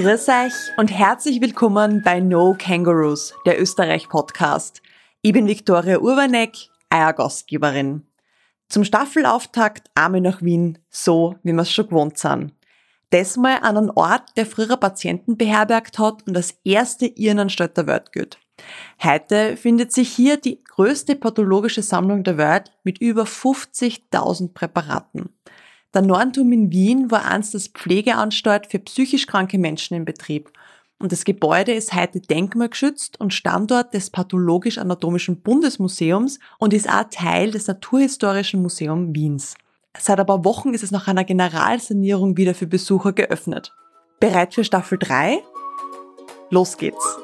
Grüß euch und herzlich willkommen bei No Kangaroos, der Österreich-Podcast. Ich bin Viktoria Urbanek, euer Gastgeberin. Zum Staffelauftakt Arme nach Wien, so wie wir es schon gewohnt sind. Diesmal an einem Ort, der früher Patienten beherbergt hat und das erste Irrenanstalt der Welt gilt. Heute findet sich hier die größte pathologische Sammlung der Welt mit über 50.000 Präparaten. Der Nornturm in Wien war einst das Pflegeanstalt für psychisch kranke Menschen in Betrieb. Und das Gebäude ist heute denkmalgeschützt und Standort des Pathologisch-Anatomischen Bundesmuseums und ist auch Teil des Naturhistorischen Museums Wiens. Seit ein paar Wochen ist es nach einer Generalsanierung wieder für Besucher geöffnet. Bereit für Staffel 3? Los geht's!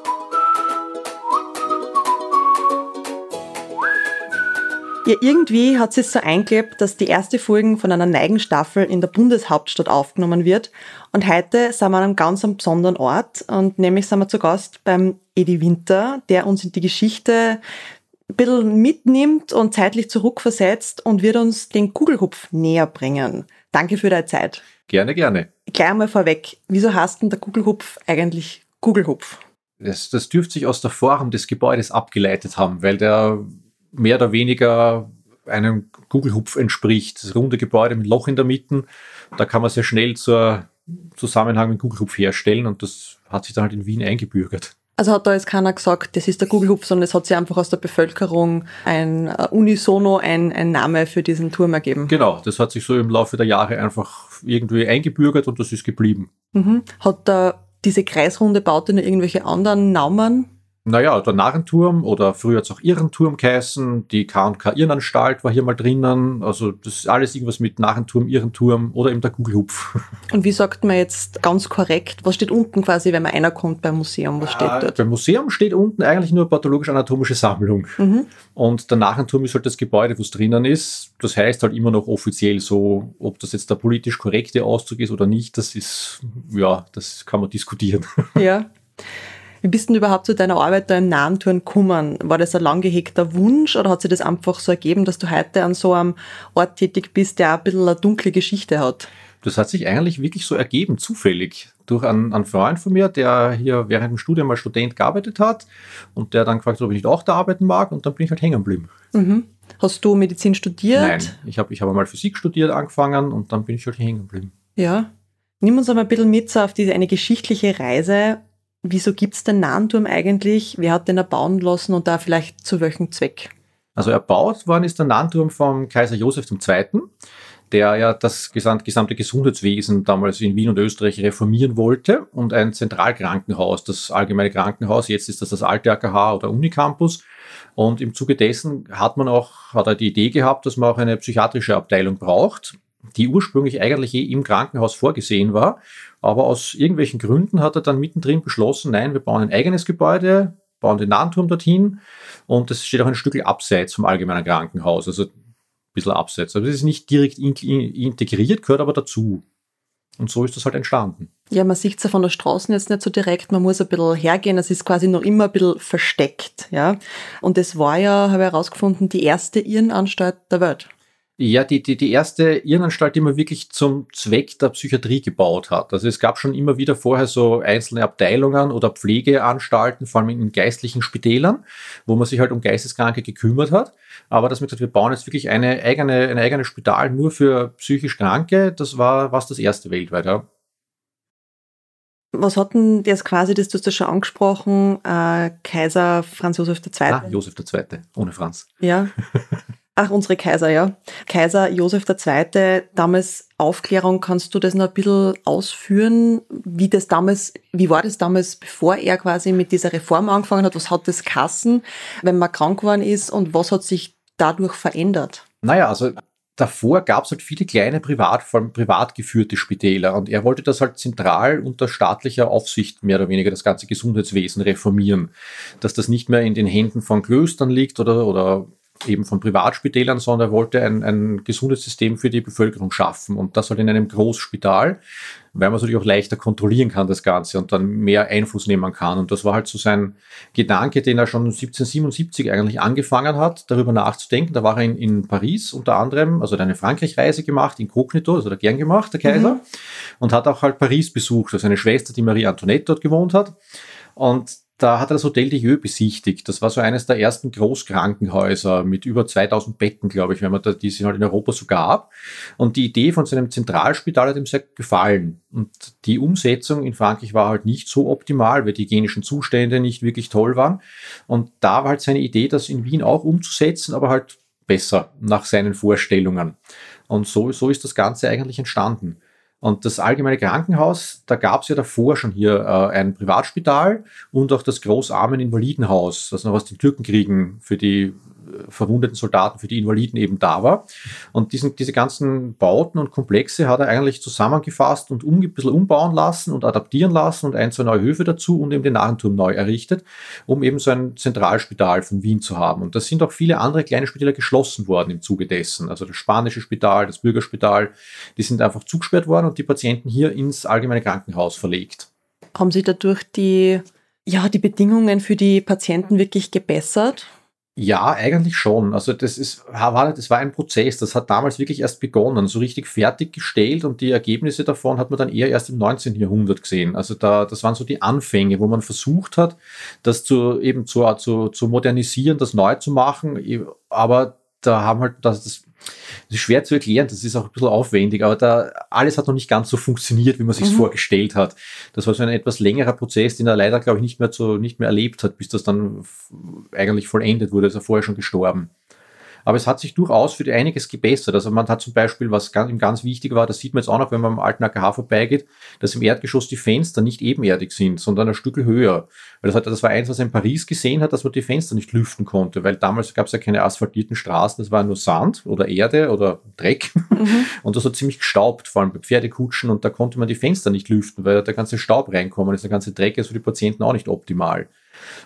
Ja, irgendwie hat es so eingelebt, dass die erste Folge von einer Neigenstaffel in der Bundeshauptstadt aufgenommen wird. Und heute sind wir an einem ganz besonderen Ort und nämlich sind wir zu Gast beim Edi Winter, der uns in die Geschichte ein bisschen mitnimmt und zeitlich zurückversetzt und wird uns den Kugelhupf näher bringen. Danke für deine Zeit. Gerne, gerne. Gleich einmal vorweg, wieso heißt denn der Kugelhupf eigentlich Kugelhupf? Das, das dürfte sich aus der Form des Gebäudes abgeleitet haben, weil der mehr oder weniger einem Kugelhupf entspricht. Das runde Gebäude mit Loch in der Mitte, da kann man sehr schnell zur Zusammenhang mit Kugelhupf herstellen und das hat sich dann halt in Wien eingebürgert. Also hat da jetzt keiner gesagt, das ist der Kugelhupf, sondern es hat sich einfach aus der Bevölkerung ein uh, unisono ein, ein Name für diesen Turm ergeben. Genau, das hat sich so im Laufe der Jahre einfach irgendwie eingebürgert und das ist geblieben. Mhm. Hat da diese kreisrunde Baute noch irgendwelche anderen Namen? Naja, der Narrenturm oder früher hat es auch Irrenturm geheißen, die K&K Irrenanstalt war hier mal drinnen, also das ist alles irgendwas mit Narrenturm, Irrenturm oder eben der Kugelhupf. Und wie sagt man jetzt ganz korrekt, was steht unten quasi, wenn man einer kommt beim Museum, was steht äh, dort? Beim Museum steht unten eigentlich nur pathologisch-anatomische Sammlung Mhm. und der Narrenturm ist halt das Gebäude, wo es drinnen ist, das heißt halt immer noch offiziell so, ob das jetzt der politisch korrekte Auszug ist oder nicht, das ist, ja, das kann man diskutieren. Ja. Wie bist du denn überhaupt zu deiner Arbeit da im Narrenturm gekommen? War das ein lang gehegter Wunsch oder hat sich das einfach so ergeben, dass du heute an so einem Ort tätig bist, der auch ein bisschen eine dunkle Geschichte hat? Das hat sich eigentlich wirklich so ergeben, zufällig. Durch einen, einen Freund von mir, der hier während dem Studium als Student gearbeitet hat und der dann gefragt hat, ob ich nicht auch da arbeiten mag und dann bin ich halt hängen geblieben. Mhm. Hast du Medizin studiert? Nein, ich habe ich hab einmal Physik studiert angefangen und dann bin ich halt hängen geblieben. Ja. Nimm uns einmal ein bisschen mit so auf diese eine geschichtliche Reise. Wieso gibt's den Narrenturm eigentlich? Wer hat den erbauen lassen und da vielleicht zu welchem Zweck? Also erbaut worden ist der Narrenturm vom Kaiser Josef II., der ja das gesam- gesamte Gesundheitswesen damals in Wien und Österreich reformieren wollte und ein Zentralkrankenhaus, das allgemeine Krankenhaus, jetzt ist das das alte AKH oder Unicampus. Und im Zuge dessen hat man auch, hat er die Idee gehabt, dass man auch eine psychiatrische Abteilung braucht, die ursprünglich eigentlich eh im Krankenhaus vorgesehen war. Aber aus irgendwelchen Gründen hat er dann mittendrin beschlossen, nein, wir bauen ein eigenes Gebäude, bauen den Narrenturm dorthin und das steht auch ein Stück abseits vom allgemeinen Krankenhaus, also ein bisschen abseits. Also es ist nicht direkt in, in, integriert, gehört aber dazu. Und so ist das halt entstanden. Ja, man sieht's ja von der Straße jetzt nicht so direkt, man muss ein bisschen hergehen, es ist quasi noch immer ein bisschen versteckt, ja. Und es war ja, habe ich herausgefunden, die erste Irrenanstalt der Welt. Ja, die, die, die erste Irrenanstalt, die man wirklich zum Zweck der Psychiatrie gebaut hat. Also es gab schon immer wieder vorher so einzelne Abteilungen oder Pflegeanstalten, vor allem in geistlichen Spitälern, wo man sich halt um Geisteskranke gekümmert hat. Aber dass man gesagt, wir bauen jetzt wirklich eine eigene, ein eigenes Spital nur für psychisch Kranke, das war was das erste weltweit, ja. Was hat denn das quasi, das du hast ja schon angesprochen, äh, Kaiser Franz Josef II. Ah, Josef II., ohne Franz. Ja. Ach, unsere Kaiser, ja. Kaiser Josef II., damals Aufklärung, kannst du das noch ein bisschen ausführen, wie das damals, wie war das damals, bevor er quasi mit dieser Reform angefangen hat? Was hat das Kassen, wenn man krank geworden ist und was hat sich dadurch verändert? Naja, also davor gab es halt viele kleine privat, vor allem privat geführte Spitäler und er wollte das halt zentral unter staatlicher Aufsicht mehr oder weniger das ganze Gesundheitswesen reformieren, dass das nicht mehr in den Händen von Klöstern liegt oder, oder eben von Privatspitälern, sondern er wollte ein, ein gesundes System für die Bevölkerung schaffen und das halt in einem Großspital, weil man es natürlich auch leichter kontrollieren kann, das Ganze, und dann mehr Einfluss nehmen kann. Und das war halt so sein Gedanke, den er schon 1777 eigentlich angefangen hat, darüber nachzudenken. Da war er in, in Paris unter anderem, also hat eine Frankreich-Reise gemacht, inkognito, also hat er gern gemacht, der Kaiser, mhm. und hat auch halt Paris besucht, also seine Schwester, die Marie Antoinette dort gewohnt hat. Und da hat er das Hotel de Dieu besichtigt. Das war so eines der ersten Großkrankenhäuser mit über 2000 Betten, glaube ich, wenn man da, die es halt in Europa so gab. Und die Idee von seinem Zentralspital hat ihm sehr gefallen. Und die Umsetzung in Frankreich war halt nicht so optimal, weil die hygienischen Zustände nicht wirklich toll waren. Und da war halt seine Idee, das in Wien auch umzusetzen, aber halt besser nach seinen Vorstellungen. Und so, so ist das Ganze eigentlich entstanden. Und das Allgemeine Krankenhaus, da gab es ja davor schon hier äh, ein Privatspital und auch das Großarmen Invalidenhaus, das noch aus den Türkenkriegen für die verwundeten Soldaten, für die Invaliden eben da war. Und diesen, diese ganzen Bauten und Komplexe hat er eigentlich zusammengefasst und um, ein bisschen umbauen lassen und adaptieren lassen und ein, zwei neue Höfe dazu und eben den Narrenturm neu errichtet, um eben so ein Zentralspital von Wien zu haben. Und da sind auch viele andere kleine Spitäler geschlossen worden im Zuge dessen. Also das spanische Spital, das Bürgerspital, die sind einfach zugesperrt worden und die Patienten hier ins allgemeine Krankenhaus verlegt. Haben Sie dadurch die, ja, die Bedingungen für die Patienten wirklich gebessert? Ja, eigentlich schon. Also das ist, war, das war ein Prozess. Das hat damals wirklich erst begonnen, so richtig fertiggestellt und die Ergebnisse davon hat man dann eher erst im 19. Jahrhundert gesehen. Also da, das waren so die Anfänge, wo man versucht hat, das zu eben zu, zu, zu modernisieren, das neu zu machen. Aber da haben halt das, das das ist schwer zu erklären, das ist auch ein bisschen aufwendig, aber da alles hat noch nicht ganz so funktioniert, wie man sich mhm. vorgestellt hat. Das war so ein etwas längerer Prozess, den er leider, glaube ich, nicht mehr, zu, nicht mehr erlebt hat, bis das dann eigentlich vollendet wurde. Er ist er vorher schon gestorben. Aber es hat sich durchaus für einiges gebessert. Also man hat zum Beispiel, was ganz, ganz wichtig war, das sieht man jetzt auch noch, wenn man am alten AKH vorbeigeht, dass im Erdgeschoss die Fenster nicht ebenerdig sind, sondern ein Stück höher. Weil das, hat, das war eins, was er in Paris gesehen hat, dass man die Fenster nicht lüften konnte, weil damals gab es ja keine asphaltierten Straßen, das war nur Sand oder Erde oder Dreck. Mhm. Und das hat ziemlich gestaubt, vor allem bei Pferdekutschen und da konnte man die Fenster nicht lüften, weil der ganze Staub reinkommen ist, der ganze Dreck ist für die Patienten auch nicht optimal.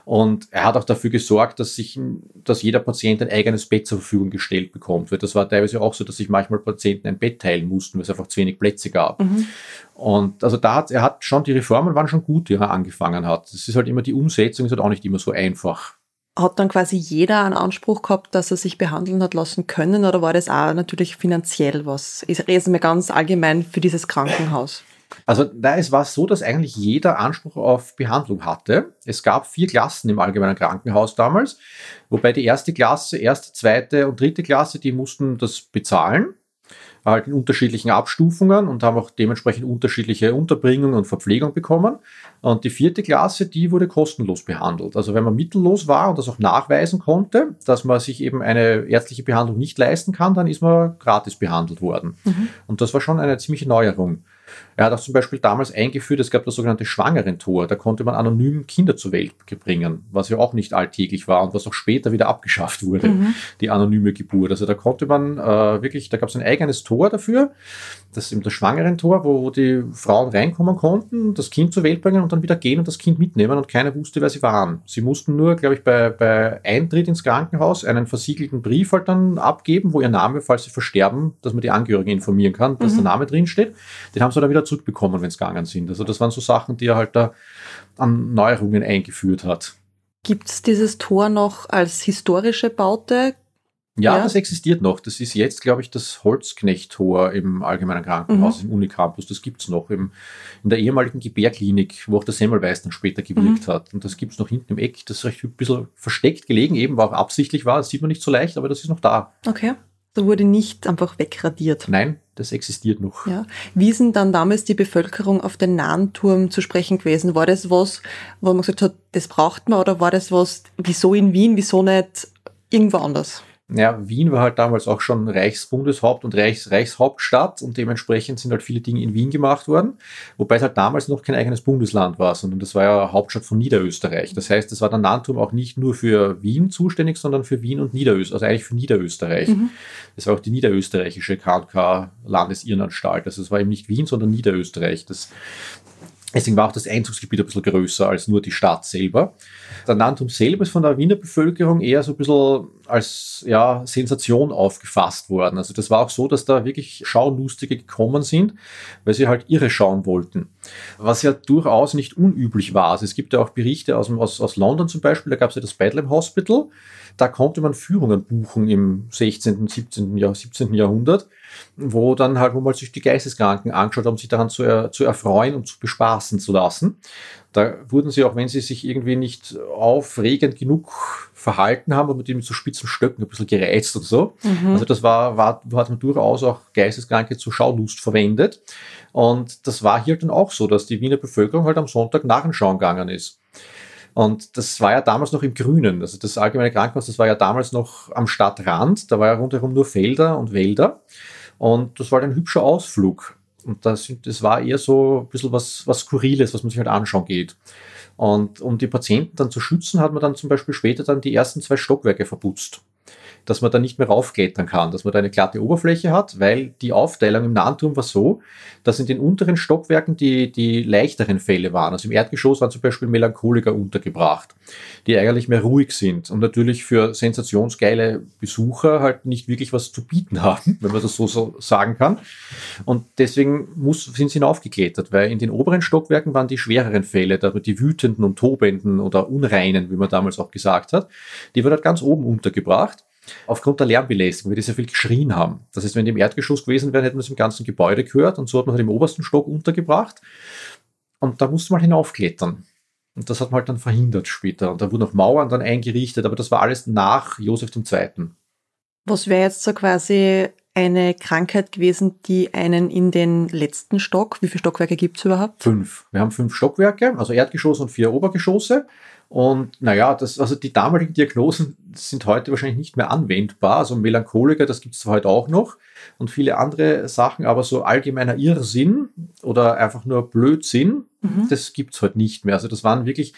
Und er hat auch dafür gesorgt, dass sich, dass jeder Patient ein eigenes Bett zur Verfügung gestellt bekommt. Weil das war teilweise auch so, dass sich manchmal Patienten ein Bett teilen mussten, weil es einfach zu wenig Plätze gab. Mhm. Und also da hat, er hat schon, die Reformen waren schon gut, die er angefangen hat. Das ist halt immer die Umsetzung, ist halt auch nicht immer so einfach. Hat dann quasi jeder einen Anspruch gehabt, dass er sich behandeln hat lassen können oder war das auch natürlich finanziell was? Ich rede mir ganz allgemein für dieses Krankenhaus. Also da es war so, dass eigentlich jeder Anspruch auf Behandlung hatte. Es gab vier Klassen im allgemeinen Krankenhaus damals, wobei die erste Klasse, erste, zweite und dritte Klasse, die mussten das bezahlen halt in unterschiedlichen Abstufungen und haben auch dementsprechend unterschiedliche Unterbringung und Verpflegung bekommen. Und die vierte Klasse, die wurde kostenlos behandelt. Also wenn man mittellos war und das auch nachweisen konnte, dass man sich eben eine ärztliche Behandlung nicht leisten kann, dann ist man gratis behandelt worden. Mhm. Und das war schon eine ziemliche Neuerung. Er hat auch zum Beispiel damals eingeführt, es gab das sogenannte Schwangerentor. Da konnte man anonym Kinder zur Welt bringen, was ja auch nicht alltäglich war und was auch später wieder abgeschafft wurde, mhm. die anonyme Geburt. Also da konnte man äh, wirklich, da gab es ein eigenes Tor dafür, das ist eben das Schwangerentor, wo, wo die Frauen reinkommen konnten, das Kind zur Welt bringen und dann wieder gehen und das Kind mitnehmen und keiner wusste, wer sie waren. Sie mussten nur, glaube ich, bei, bei Eintritt ins Krankenhaus einen versiegelten Brief halt dann abgeben, wo ihr Name, falls sie versterben, dass man die Angehörigen informieren kann, dass mhm. der Name drinsteht. Den haben sie dann wieder zurückbekommen, wenn es gegangen sind. Also das waren so Sachen, die er halt da an Neuerungen eingeführt hat. Gibt es dieses Tor noch als historische Baute? Ja, ja, das existiert noch. Das ist jetzt, glaube ich, das Holzknecht-Tor im Allgemeinen Krankenhaus mhm. im Unicampus. Das gibt es noch im, in der ehemaligen Gebärklinik, wo auch der Semmelweis dann später gewirkt mhm. hat. Und das gibt es noch hinten im Eck. Das ist recht ein bisschen versteckt gelegen, eben, war auch absichtlich war. Das sieht man nicht so leicht, aber das ist noch da. Okay. Wurde nicht einfach wegradiert. Nein, das existiert noch. Ja. Wie ist denn dann damals die Bevölkerung auf den nahen Turm zu sprechen gewesen? War das was, wo man gesagt hat, das braucht man, oder war das was, wieso in Wien, wieso nicht irgendwo anders? Ja, Wien war halt damals auch schon Reichsbundeshaupt und Reichs Reichshauptstadt und dementsprechend sind halt viele Dinge in Wien gemacht worden, wobei es halt damals noch kein eigenes Bundesland war, sondern das war ja Hauptstadt von Niederösterreich. Das heißt, es war der Nannturm auch nicht nur für Wien zuständig, sondern für Wien und Niederösterreich, also eigentlich für Niederösterreich. Mhm. Das war auch die niederösterreichische KK Landesirrenanstalt. Also es war eben nicht Wien, sondern Niederösterreich. Das Deswegen war auch das Einzugsgebiet ein bisschen größer als nur die Stadt selber. Der Nantum selber ist von der Wiener Bevölkerung eher so ein bisschen als ja, Sensation aufgefasst worden. Also das war auch so, dass da wirklich Schaulustige gekommen sind, weil sie halt irre schauen wollten. Was ja durchaus nicht unüblich war. Also es gibt ja auch Berichte aus, aus, aus London zum Beispiel, da gab es ja das Bedlam Hospital. Da konnte man Führungen buchen im 16., 17. Jahr, 17. Jahrhundert wo dann halt, man sich die Geisteskranken angeschaut haben, sich daran zu, er, zu erfreuen und zu bespaßen zu lassen. Da wurden sie auch, wenn sie sich irgendwie nicht aufregend genug verhalten haben, mit dem so spitzen Stöcken ein bisschen gereizt und so. Mhm. Also das war, war, hat man durchaus auch Geisteskranke zur Schaulust verwendet. Und das war hier dann auch so, dass die Wiener Bevölkerung halt am Sonntag Narrenschauen gegangen ist. Und das war ja damals noch im Grünen. Also das allgemeine Krankenhaus, das war ja damals noch am Stadtrand. Da war ja rundherum nur Felder und Wälder. Und das war ein hübscher Ausflug. Und das, das war eher so ein bisschen was, was Skurriles, was man sich halt anschauen geht. Und um die Patienten dann zu schützen, hat man dann zum Beispiel später dann die ersten zwei Stockwerke verputzt dass man da nicht mehr raufklettern kann, dass man da eine glatte Oberfläche hat, weil die Aufteilung im Nahenturm war so, dass in den unteren Stockwerken die, die leichteren Fälle waren. Also im Erdgeschoss waren zum Beispiel Melancholiker untergebracht, die eigentlich mehr ruhig sind und natürlich für sensationsgeile Besucher halt nicht wirklich was zu bieten haben, wenn man das so, so sagen kann. Und deswegen muss, sind sie hinaufgeklettert, weil in den oberen Stockwerken waren die schwereren Fälle, die wütenden und tobenden oder unreinen, wie man damals auch gesagt hat, die wurden halt ganz oben untergebracht aufgrund der Lärmbelästigung, weil die sehr viel geschrien haben. Das heißt, wenn die im Erdgeschoss gewesen wären, hätten wir es im ganzen Gebäude gehört und so hat man halt im obersten Stock untergebracht. Und da musste man hinaufklettern. Und das hat man halt dann verhindert später. Und da wurden auch Mauern dann eingerichtet, aber das war alles nach Josef II. Was wäre jetzt so quasi eine Krankheit gewesen, die einen in den letzten Stock, wie viele Stockwerke gibt es überhaupt? Fünf. Wir haben fünf Stockwerke, also Erdgeschoss und vier Obergeschosse. Und naja, das, also die damaligen Diagnosen sind heute wahrscheinlich nicht mehr anwendbar. Also Melancholiker, das gibt es heute auch noch und viele andere Sachen, aber so allgemeiner Irrsinn oder einfach nur Blödsinn, mhm. das gibt es heute nicht mehr. Also das waren wirklich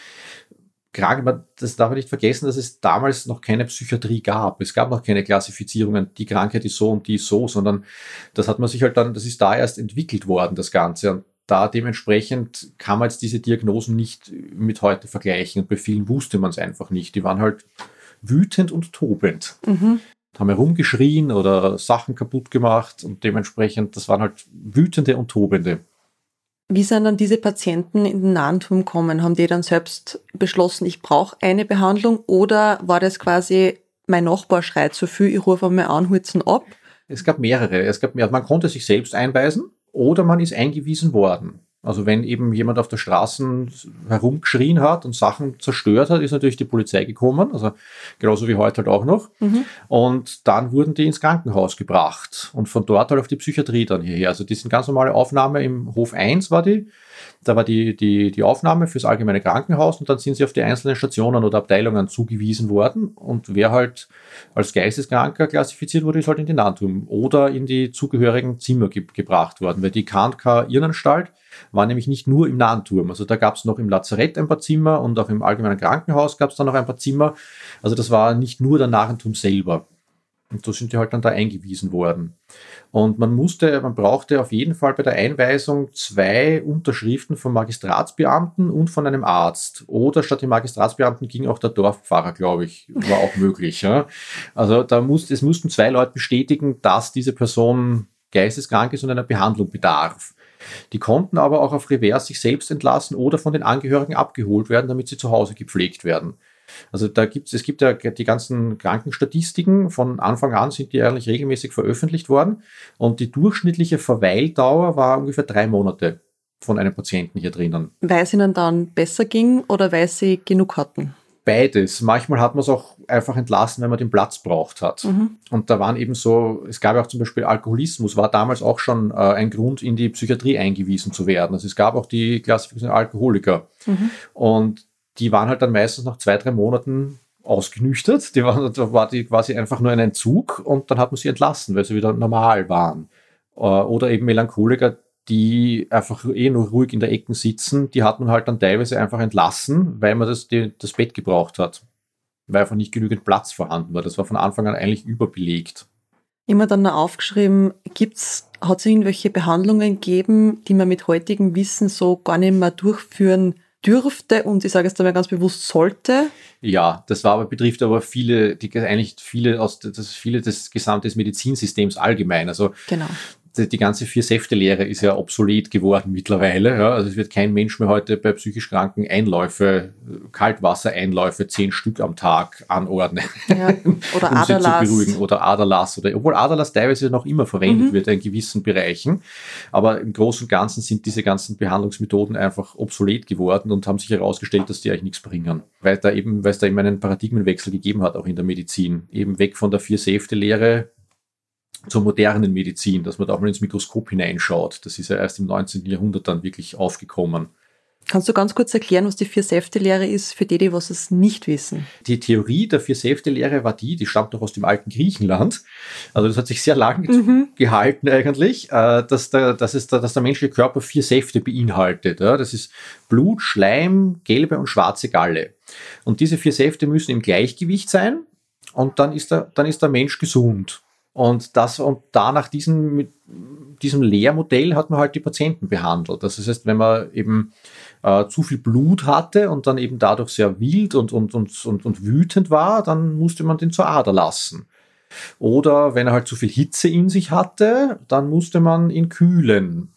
Kranken, das darf man nicht vergessen, dass es damals noch keine Psychiatrie gab. Es gab noch keine Klassifizierungen, die Krankheit ist so und die ist so, sondern das hat man sich halt dann, das ist da erst entwickelt worden, das Ganze. Und da dementsprechend kann man jetzt diese Diagnosen nicht mit heute vergleichen. Und bei vielen wusste man es einfach nicht. Die waren halt wütend und tobend. Mhm. Haben herumgeschrien oder Sachen kaputt gemacht und dementsprechend, das waren halt wütende und tobende. Wie sind dann diese Patienten in den Nahenturm gekommen? Haben die dann selbst beschlossen, ich brauche eine Behandlung oder war das quasi, mein Nachbar schreit so viel, ich rufe einmal an, hol's ab? Es gab mehrere. Es gab mehr. Man konnte sich selbst einweisen oder man ist eingewiesen worden. Also wenn eben jemand auf der Straße herumgeschrien hat und Sachen zerstört hat, ist natürlich die Polizei gekommen, also genauso wie heute halt auch noch. Mhm. Und dann wurden die ins Krankenhaus gebracht und von dort halt auf die Psychiatrie dann hierher. Also die sind ganz normale Aufnahme im Hof 1 war die. Da war die, die, die Aufnahme fürs allgemeine Krankenhaus und dann sind sie auf die einzelnen Stationen oder Abteilungen zugewiesen worden. Und wer halt als Geisteskranker klassifiziert wurde, ist halt in den Nantum oder in die zugehörigen Zimmer ge gebracht worden, weil die KNK Irrenanstalt war nämlich nicht nur im Nahenturm. Also da gab es noch im Lazarett ein paar Zimmer und auch im allgemeinen Krankenhaus gab es dann noch ein paar Zimmer. Also das war nicht nur der Narentum selber. Und so sind die halt dann da eingewiesen worden. Und man musste, man brauchte auf jeden Fall bei der Einweisung zwei Unterschriften vom Magistratsbeamten und von einem Arzt. Oder statt dem Magistratsbeamten ging auch der Dorfpfarrer, glaube ich, war auch möglich. Ja. Also da musste, es mussten zwei Leute bestätigen, dass diese Person geisteskrank ist und einer Behandlung bedarf. Die konnten aber auch auf Revers sich selbst entlassen oder von den Angehörigen abgeholt werden, damit sie zu Hause gepflegt werden. Also da gibt's, es gibt ja die ganzen Krankenstatistiken. Von Anfang an sind die eigentlich regelmäßig veröffentlicht worden. Und die durchschnittliche Verweildauer war ungefähr drei Monate von einem Patienten hier drinnen. Weil es ihnen dann besser ging oder weil sie genug hatten? Beides. Manchmal hat man es auch einfach entlassen, wenn man den Platz braucht hat. Mhm. Und da waren eben so, es gab auch zum Beispiel Alkoholismus, war damals auch schon äh, ein Grund, in die Psychiatrie eingewiesen zu werden. Also es gab auch die Klassifikation Alkoholiker. Mhm. Und die waren halt dann meistens nach zwei, drei Monaten ausgenüchtert. Die waren, da war die quasi einfach nur ein Entzug und dann hat man sie entlassen, weil sie wieder normal waren. Äh, oder eben Melancholiker, die einfach eh nur ruhig in der Ecken sitzen, die hat man halt dann teilweise einfach entlassen, weil man das, die, das Bett gebraucht hat. Weil einfach nicht genügend Platz vorhanden war. Das war von Anfang an eigentlich überbelegt. Immer dann noch aufgeschrieben, gibt's, hat es irgendwelche Behandlungen gegeben, die man mit heutigem Wissen so gar nicht mehr durchführen dürfte und ich sage es einmal ganz bewusst sollte? Ja, das war aber, betrifft aber viele, die eigentlich viele aus das viele des gesamten Medizinsystems allgemein. Also genau die, ganze Vier-Säfte-Lehre ist ja obsolet geworden mittlerweile. Ja. Also es wird kein Mensch mehr heute bei psychisch Kranken Einläufe, Kaltwassereinläufe, zehn Stück am Tag anordnen. Ja. Oder um Aderlass. sie zu beruhigen. Oder Aderlass. Oder, obwohl Aderlass teilweise noch immer verwendet mhm. wird in gewissen Bereichen. Aber im Großen und Ganzen sind diese ganzen Behandlungsmethoden einfach obsolet geworden und haben sich herausgestellt, dass die eigentlich nichts bringen. Weil da eben, weil es da eben einen Paradigmenwechsel gegeben hat, auch in der Medizin. Eben weg von der Vier-Säfte-Lehre zur modernen Medizin, dass man da auch mal ins Mikroskop hineinschaut. Das ist ja erst im 19. Jahrhundert dann wirklich aufgekommen. Kannst du ganz kurz erklären, was die Vier-Säfte-Lehre ist, für die, die was es nicht wissen? Die Theorie der Vier-Säfte-Lehre war die, die stammt noch aus dem alten Griechenland. Also das hat sich sehr lange mhm. gehalten eigentlich, äh, dass der, dass, es, dass der menschliche Körper vier Säfte beinhaltet. Das ist Blut, Schleim, gelbe und schwarze Galle. Und diese vier Säfte müssen im Gleichgewicht sein und dann ist der, dann ist der Mensch gesund. Und das und da nach diesem, mit diesem Lehrmodell hat man halt die Patienten behandelt. Das heißt, wenn man eben äh, zu viel Blut hatte und dann eben dadurch sehr wild und, und, und, und, und wütend war, dann musste man den zur Ader lassen. Oder wenn er halt zu viel Hitze in sich hatte, dann musste man ihn kühlen.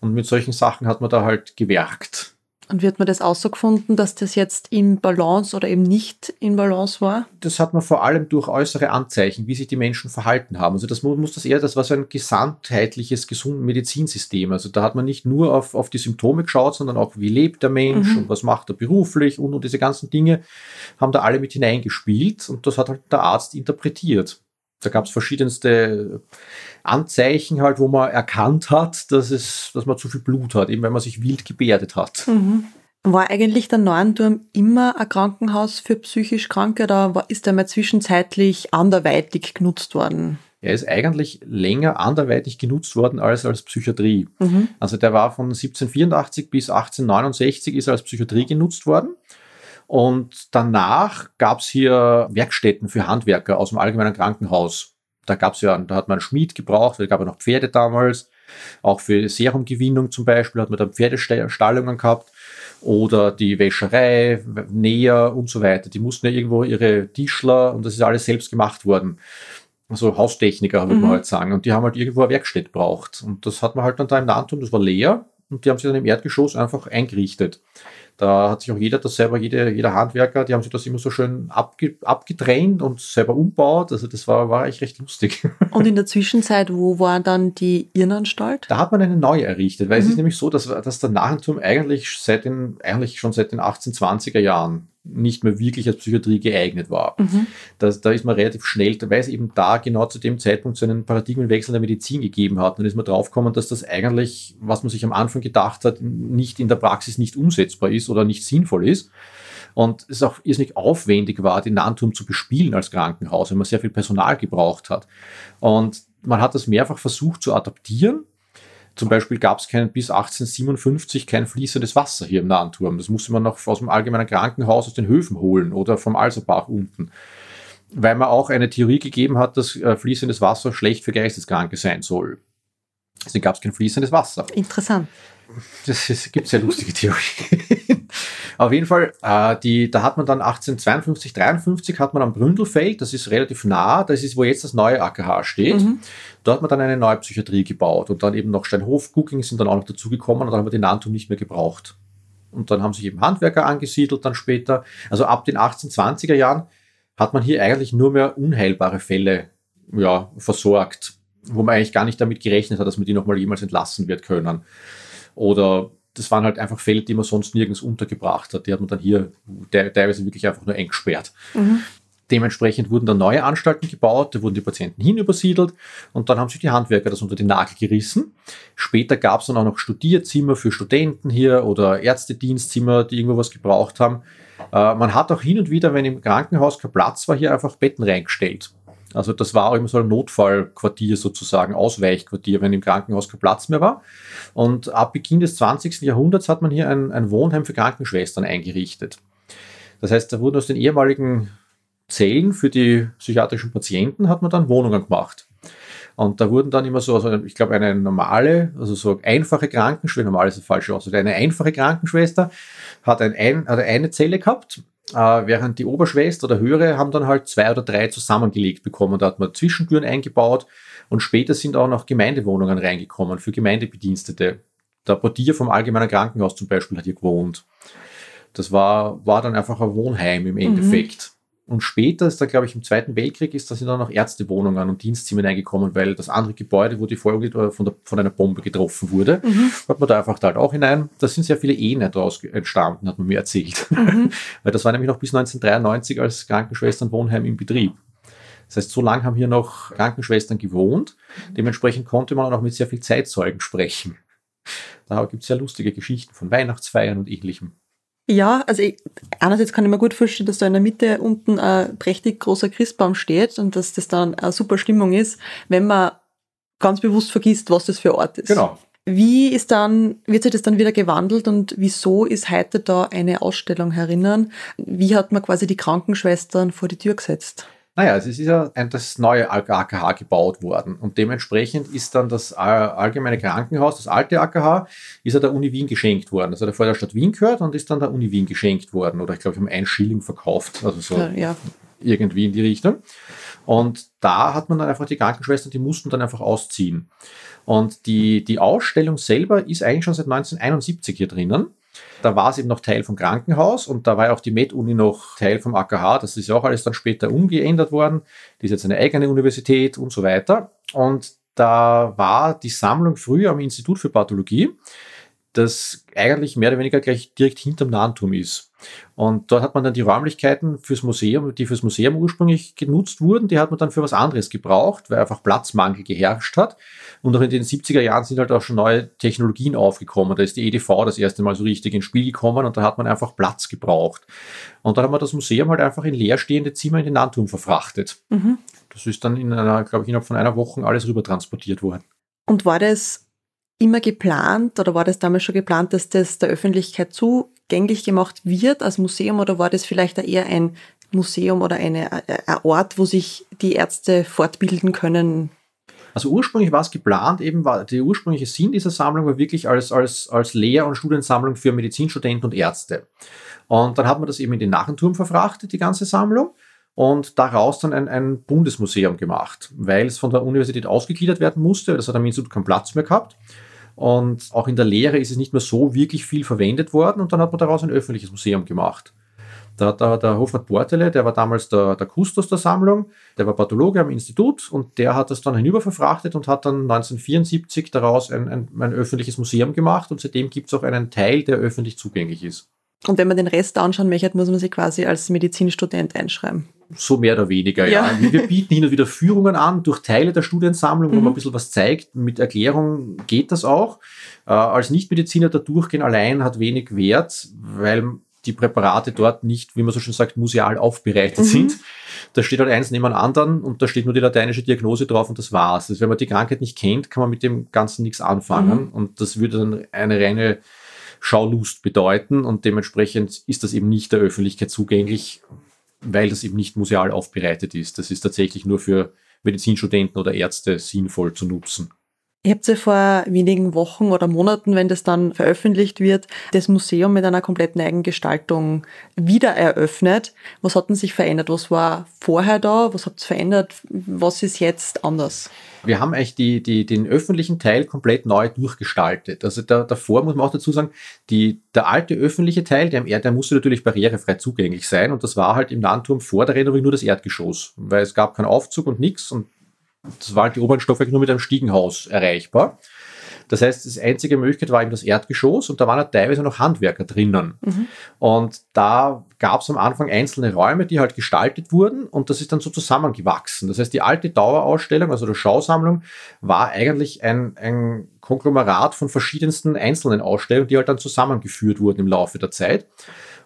Und mit solchen Sachen hat man da halt gewerkt. Und wird man das auch so gefunden, dass das jetzt in Balance oder eben nicht in Balance war? Das hat man vor allem durch äußere Anzeichen, wie sich die Menschen verhalten haben. Also das muss das eher, das war so ein gesamtheitliches gesundes Medizinsystem. Also da hat man nicht nur auf, auf die Symptome geschaut, sondern auch, wie lebt der Mensch mhm. und was macht er beruflich und, und diese ganzen Dinge haben da alle mit hineingespielt und das hat halt der Arzt interpretiert. Da gab es verschiedenste Anzeichen halt, wo man erkannt hat, dass, es, dass man zu viel Blut hat, eben weil man sich wild gebärdet hat. Mhm. War eigentlich der Neuenturm immer ein Krankenhaus für psychisch Kranke oder ist er mal zwischenzeitlich anderweitig genutzt worden? Er ist eigentlich länger anderweitig genutzt worden als als Psychiatrie. Mhm. Also der war von 1784 bis 1869 ist er als Psychiatrie genutzt worden. Und danach gab es hier Werkstätten für Handwerker aus dem allgemeinen Krankenhaus. Da gab es ja, da hat man einen Schmied gebraucht, da gab es noch Pferde damals. Auch für Serumgewinnung zum Beispiel hat man dann Pferdestallungen gehabt. Oder die Wäscherei, Näher und so weiter. Die mussten ja irgendwo ihre Tischler und das ist alles selbst gemacht worden. Also Haustechniker, würde mhm. man halt sagen. Und die haben halt irgendwo eine Werkstatt braucht. Und das hat man halt dann da im Nahentum, das war leer. Und die haben sich dann im Erdgeschoss einfach eingerichtet. Da hat sich auch jeder das selber, jede, jeder Handwerker, die haben sich das immer so schön abge, abgetrennt und selber umbaut. Also das war, war echt recht lustig. Und in der Zwischenzeit, wo war dann die Irrenanstalt? Da hat man eine neue errichtet, weil mhm. es ist nämlich so, dass, dass der Nachenturm eigentlich seit den, eigentlich schon seit den 1820er Jahren nicht mehr wirklich als Psychiatrie geeignet war. Mhm. Da, da ist man relativ schnell, weil es eben da genau zu dem Zeitpunkt so einen Paradigmenwechsel der Medizin gegeben hat. Dann ist man draufgekommen, dass das eigentlich, was man sich am Anfang gedacht hat, nicht in der Praxis nicht umsetzbar ist oder nicht sinnvoll ist. Und es auch irrsinnig aufwendig war, den Nahenturm zu bespielen als Krankenhaus, weil man sehr viel Personal gebraucht hat. Und man hat das mehrfach versucht zu adaptieren zum Beispiel gab es bis 1857 kein fließendes Wasser hier im Nahenturm. Das musste man noch aus dem allgemeinen Krankenhaus aus den Höfen holen oder vom Alserbach unten. Weil man auch eine Theorie gegeben hat, dass äh, fließendes Wasser schlecht für Geisteskranke sein soll. Deswegen gab es kein fließendes Wasser. Interessant. Das gibt sehr lustige Theorien. Auf jeden Fall, äh, die, da hat man dann 1852, 53 hat man am Bründelfeld, das ist relativ nah, das ist, wo jetzt das neue AKH steht. Mhm. Da hat man dann eine neue Psychiatrie gebaut und dann eben noch Steinhof, Gucking sind dann auch noch dazugekommen und dann haben wir den Nantum nicht mehr gebraucht. Und dann haben sich eben Handwerker angesiedelt dann später. Also ab den 1820er Jahren hat man hier eigentlich nur mehr unheilbare Fälle ja, versorgt, wo man eigentlich gar nicht damit gerechnet hat, dass man die nochmal jemals entlassen wird können. Oder das waren halt einfach Fälle, die man sonst nirgends untergebracht hat. Die hat man dann hier teilweise wirklich einfach nur eingesperrt. Mhm. Dementsprechend wurden dann neue Anstalten gebaut, da wurden die Patienten hinübersiedelt und dann haben sich die Handwerker das unter den Nagel gerissen. Später gab es dann auch noch Studierzimmer für Studenten hier oder Ärztedienstzimmer, die irgendwo was gebraucht haben. Äh, man hat auch hin und wieder, wenn im Krankenhaus kein Platz war, hier einfach Betten reingestellt. Also das war auch immer so ein Notfallquartier sozusagen, Ausweichquartier, wenn im Krankenhaus kein Platz mehr war. Und ab Beginn des 20. Jahrhunderts hat man hier ein, ein Wohnheim für Krankenschwestern eingerichtet. Das heißt, da wurden aus den ehemaligen Zellen für die psychiatrischen Patienten hat man dann Wohnungen gemacht. Und da wurden dann immer so, also ich glaube, eine normale, also so einfache Krankenschwester, normal ist das falsche Ausdruck, eine einfache Krankenschwester hat, ein, ein, hat eine Zelle gehabt, äh, während die Oberschwester oder höhere haben dann halt zwei oder drei zusammengelegt bekommen. Da hat man Zwischentüren eingebaut und später sind auch noch Gemeindewohnungen reingekommen für Gemeindebedienstete. Der Portier vom Allgemeinen Krankenhaus zum Beispiel hat hier gewohnt. Das war, war dann einfach ein Wohnheim im Endeffekt. Mhm. Und später ist da, glaube ich, im Zweiten Weltkrieg ist da sind dann noch Ärztewohnungen und Dienstzimmer eingekommen, weil das andere Gebäude, wo die Folge von, der, von einer Bombe getroffen wurde, mhm. hat man da einfach halt auch hinein. Da sind sehr viele Ehen daraus entstanden, hat man mir erzählt. Mhm. weil das war nämlich noch bis 1993 als Krankenschwesternwohnheim im Betrieb. Das heißt, so lange haben hier noch Krankenschwestern gewohnt. Dementsprechend konnte man auch noch mit sehr viel Zeitzeugen sprechen. Da gibt es sehr lustige Geschichten von Weihnachtsfeiern und ähnlichem. Ja, also ich, einerseits kann ich mir gut vorstellen, dass da in der Mitte unten ein prächtig großer Christbaum steht und dass das dann eine super Stimmung ist, wenn man ganz bewusst vergisst, was das für ein Ort ist. Genau. Wie ist dann, wird sich das dann wieder gewandelt und wieso ist heute da eine Ausstellung herinnen? Wie hat man quasi die Krankenschwestern vor die Tür gesetzt? Naja, es ist ja das neue AKH gebaut worden und dementsprechend ist dann das allgemeine Krankenhaus, das alte AKH, ist ja der Uni Wien geschenkt worden. Das hat er vorher der Stadt Wien gehört und ist dann der Uni Wien geschenkt worden oder ich glaube, ich habe einen Schilling verkauft, also so ja, ja. irgendwie in die Richtung. Und da hat man dann einfach die Krankenschwestern, die mussten dann einfach ausziehen. Und die, die Ausstellung selber ist eigentlich schon seit 1971 hier drinnen. Da war es eben noch Teil vom Krankenhaus und da war auch die Med-Uni noch Teil vom AKH. Das ist ja auch alles dann später umgeändert worden. Die ist jetzt eine eigene Universität und so weiter. Und da war die Sammlung früher am Institut für Pathologie, das eigentlich mehr oder weniger gleich direkt hinterm Nahenturm ist. Und dort hat man dann die Räumlichkeiten fürs Museum, die fürs Museum ursprünglich genutzt wurden, die hat man dann für was anderes gebraucht, weil einfach Platzmangel geherrscht hat. Und auch in den 70er Jahren sind halt auch schon neue Technologien aufgekommen. Da ist die EDV das erste Mal so richtig ins Spiel gekommen und da hat man einfach Platz gebraucht. Und dann hat man das Museum halt einfach in leerstehende Zimmer in den Landturm verfrachtet. Mhm. Das ist dann in einer, glaube ich, innerhalb von einer Woche alles rüber transportiert worden. Und war das immer geplant oder war das damals schon geplant, dass das der Öffentlichkeit zugänglich gemacht wird als Museum oder war das vielleicht eher ein Museum oder eine, äh, ein Ort, wo sich die Ärzte fortbilden können? Also ursprünglich war es geplant, eben war der ursprüngliche Sinn dieser Sammlung war wirklich als, als, als Lehr- und Studiensammlung für Medizinstudenten und Ärzte. Und dann hat man das eben in den Nachenturm verfrachtet, die ganze Sammlung und daraus dann ein, ein, Bundesmuseum gemacht, weil es von der Universität ausgegliedert werden musste. Das hat am Institut keinen Platz mehr gehabt. Und auch in der Lehre ist es nicht mehr so wirklich viel verwendet worden und dann hat man daraus ein öffentliches Museum gemacht. Da hat der, Hofrat Bortele, der war damals der, der Kustos der Sammlung, der war Pathologe am Institut und der hat das dann hinüberverfrachtet und hat dann 1974 daraus ein, ein, ein öffentliches Museum gemacht und seitdem gibt es auch einen Teil, der öffentlich zugänglich ist. Und wenn man den Rest anschauen möchte, muss man sich quasi als Medizinstudent einschreiben. So mehr oder weniger, ja. ja. Wir bieten hin und wieder Führungen an durch Teile der Studiensammlung, wo mhm. man ein bisschen was zeigt. Mit Erklärung geht das auch. Äh, als Nichtmediziner da durchgehen allein hat wenig Wert, weil die Präparate dort nicht, wie man so schön sagt, museal aufbereitet mhm. sind. Da steht halt eins neben dem anderen und da steht nur die lateinische Diagnose drauf und das war's. Also wenn man die Krankheit nicht kennt, kann man mit dem Ganzen nichts anfangen mhm. und das würde dann eine reine Schaulust bedeuten und dementsprechend ist das eben nicht der Öffentlichkeit zugänglich weil das eben nicht museal aufbereitet ist. Das ist tatsächlich nur für Medizinstudenten oder Ärzte sinnvoll zu nutzen. Ihr habt ja vor wenigen Wochen oder Monaten, wenn das dann veröffentlicht wird, das Museum mit einer kompletten Eigengestaltung wieder eröffnet. Was hat denn sich verändert? Was war vorher da? Was hat es verändert? Was ist jetzt anders? Wir haben eigentlich die, die, den öffentlichen Teil komplett neu durchgestaltet. Also da, davor muss man auch dazu sagen, die, der alte öffentliche Teil, der, der musste natürlich barrierefrei zugänglich sein und das war halt im Landturm vor der Renovierung nur das Erdgeschoss, weil es gab keinen Aufzug und nichts und das war halt die oberen Stockwerke nur mit einem Stiegenhaus erreichbar. Das heißt, das einzige Möglichkeit war eben das Erdgeschoss und da waren halt teilweise noch Handwerker drinnen. Mhm. Und da gab es am Anfang einzelne Räume, die halt gestaltet wurden und das ist dann so zusammengewachsen. Das heißt, die alte Dauerausstellung, also die Schausammlung, war eigentlich ein, ein Konglomerat von verschiedensten einzelnen Ausstellungen, die halt dann zusammengeführt wurden im Laufe der Zeit.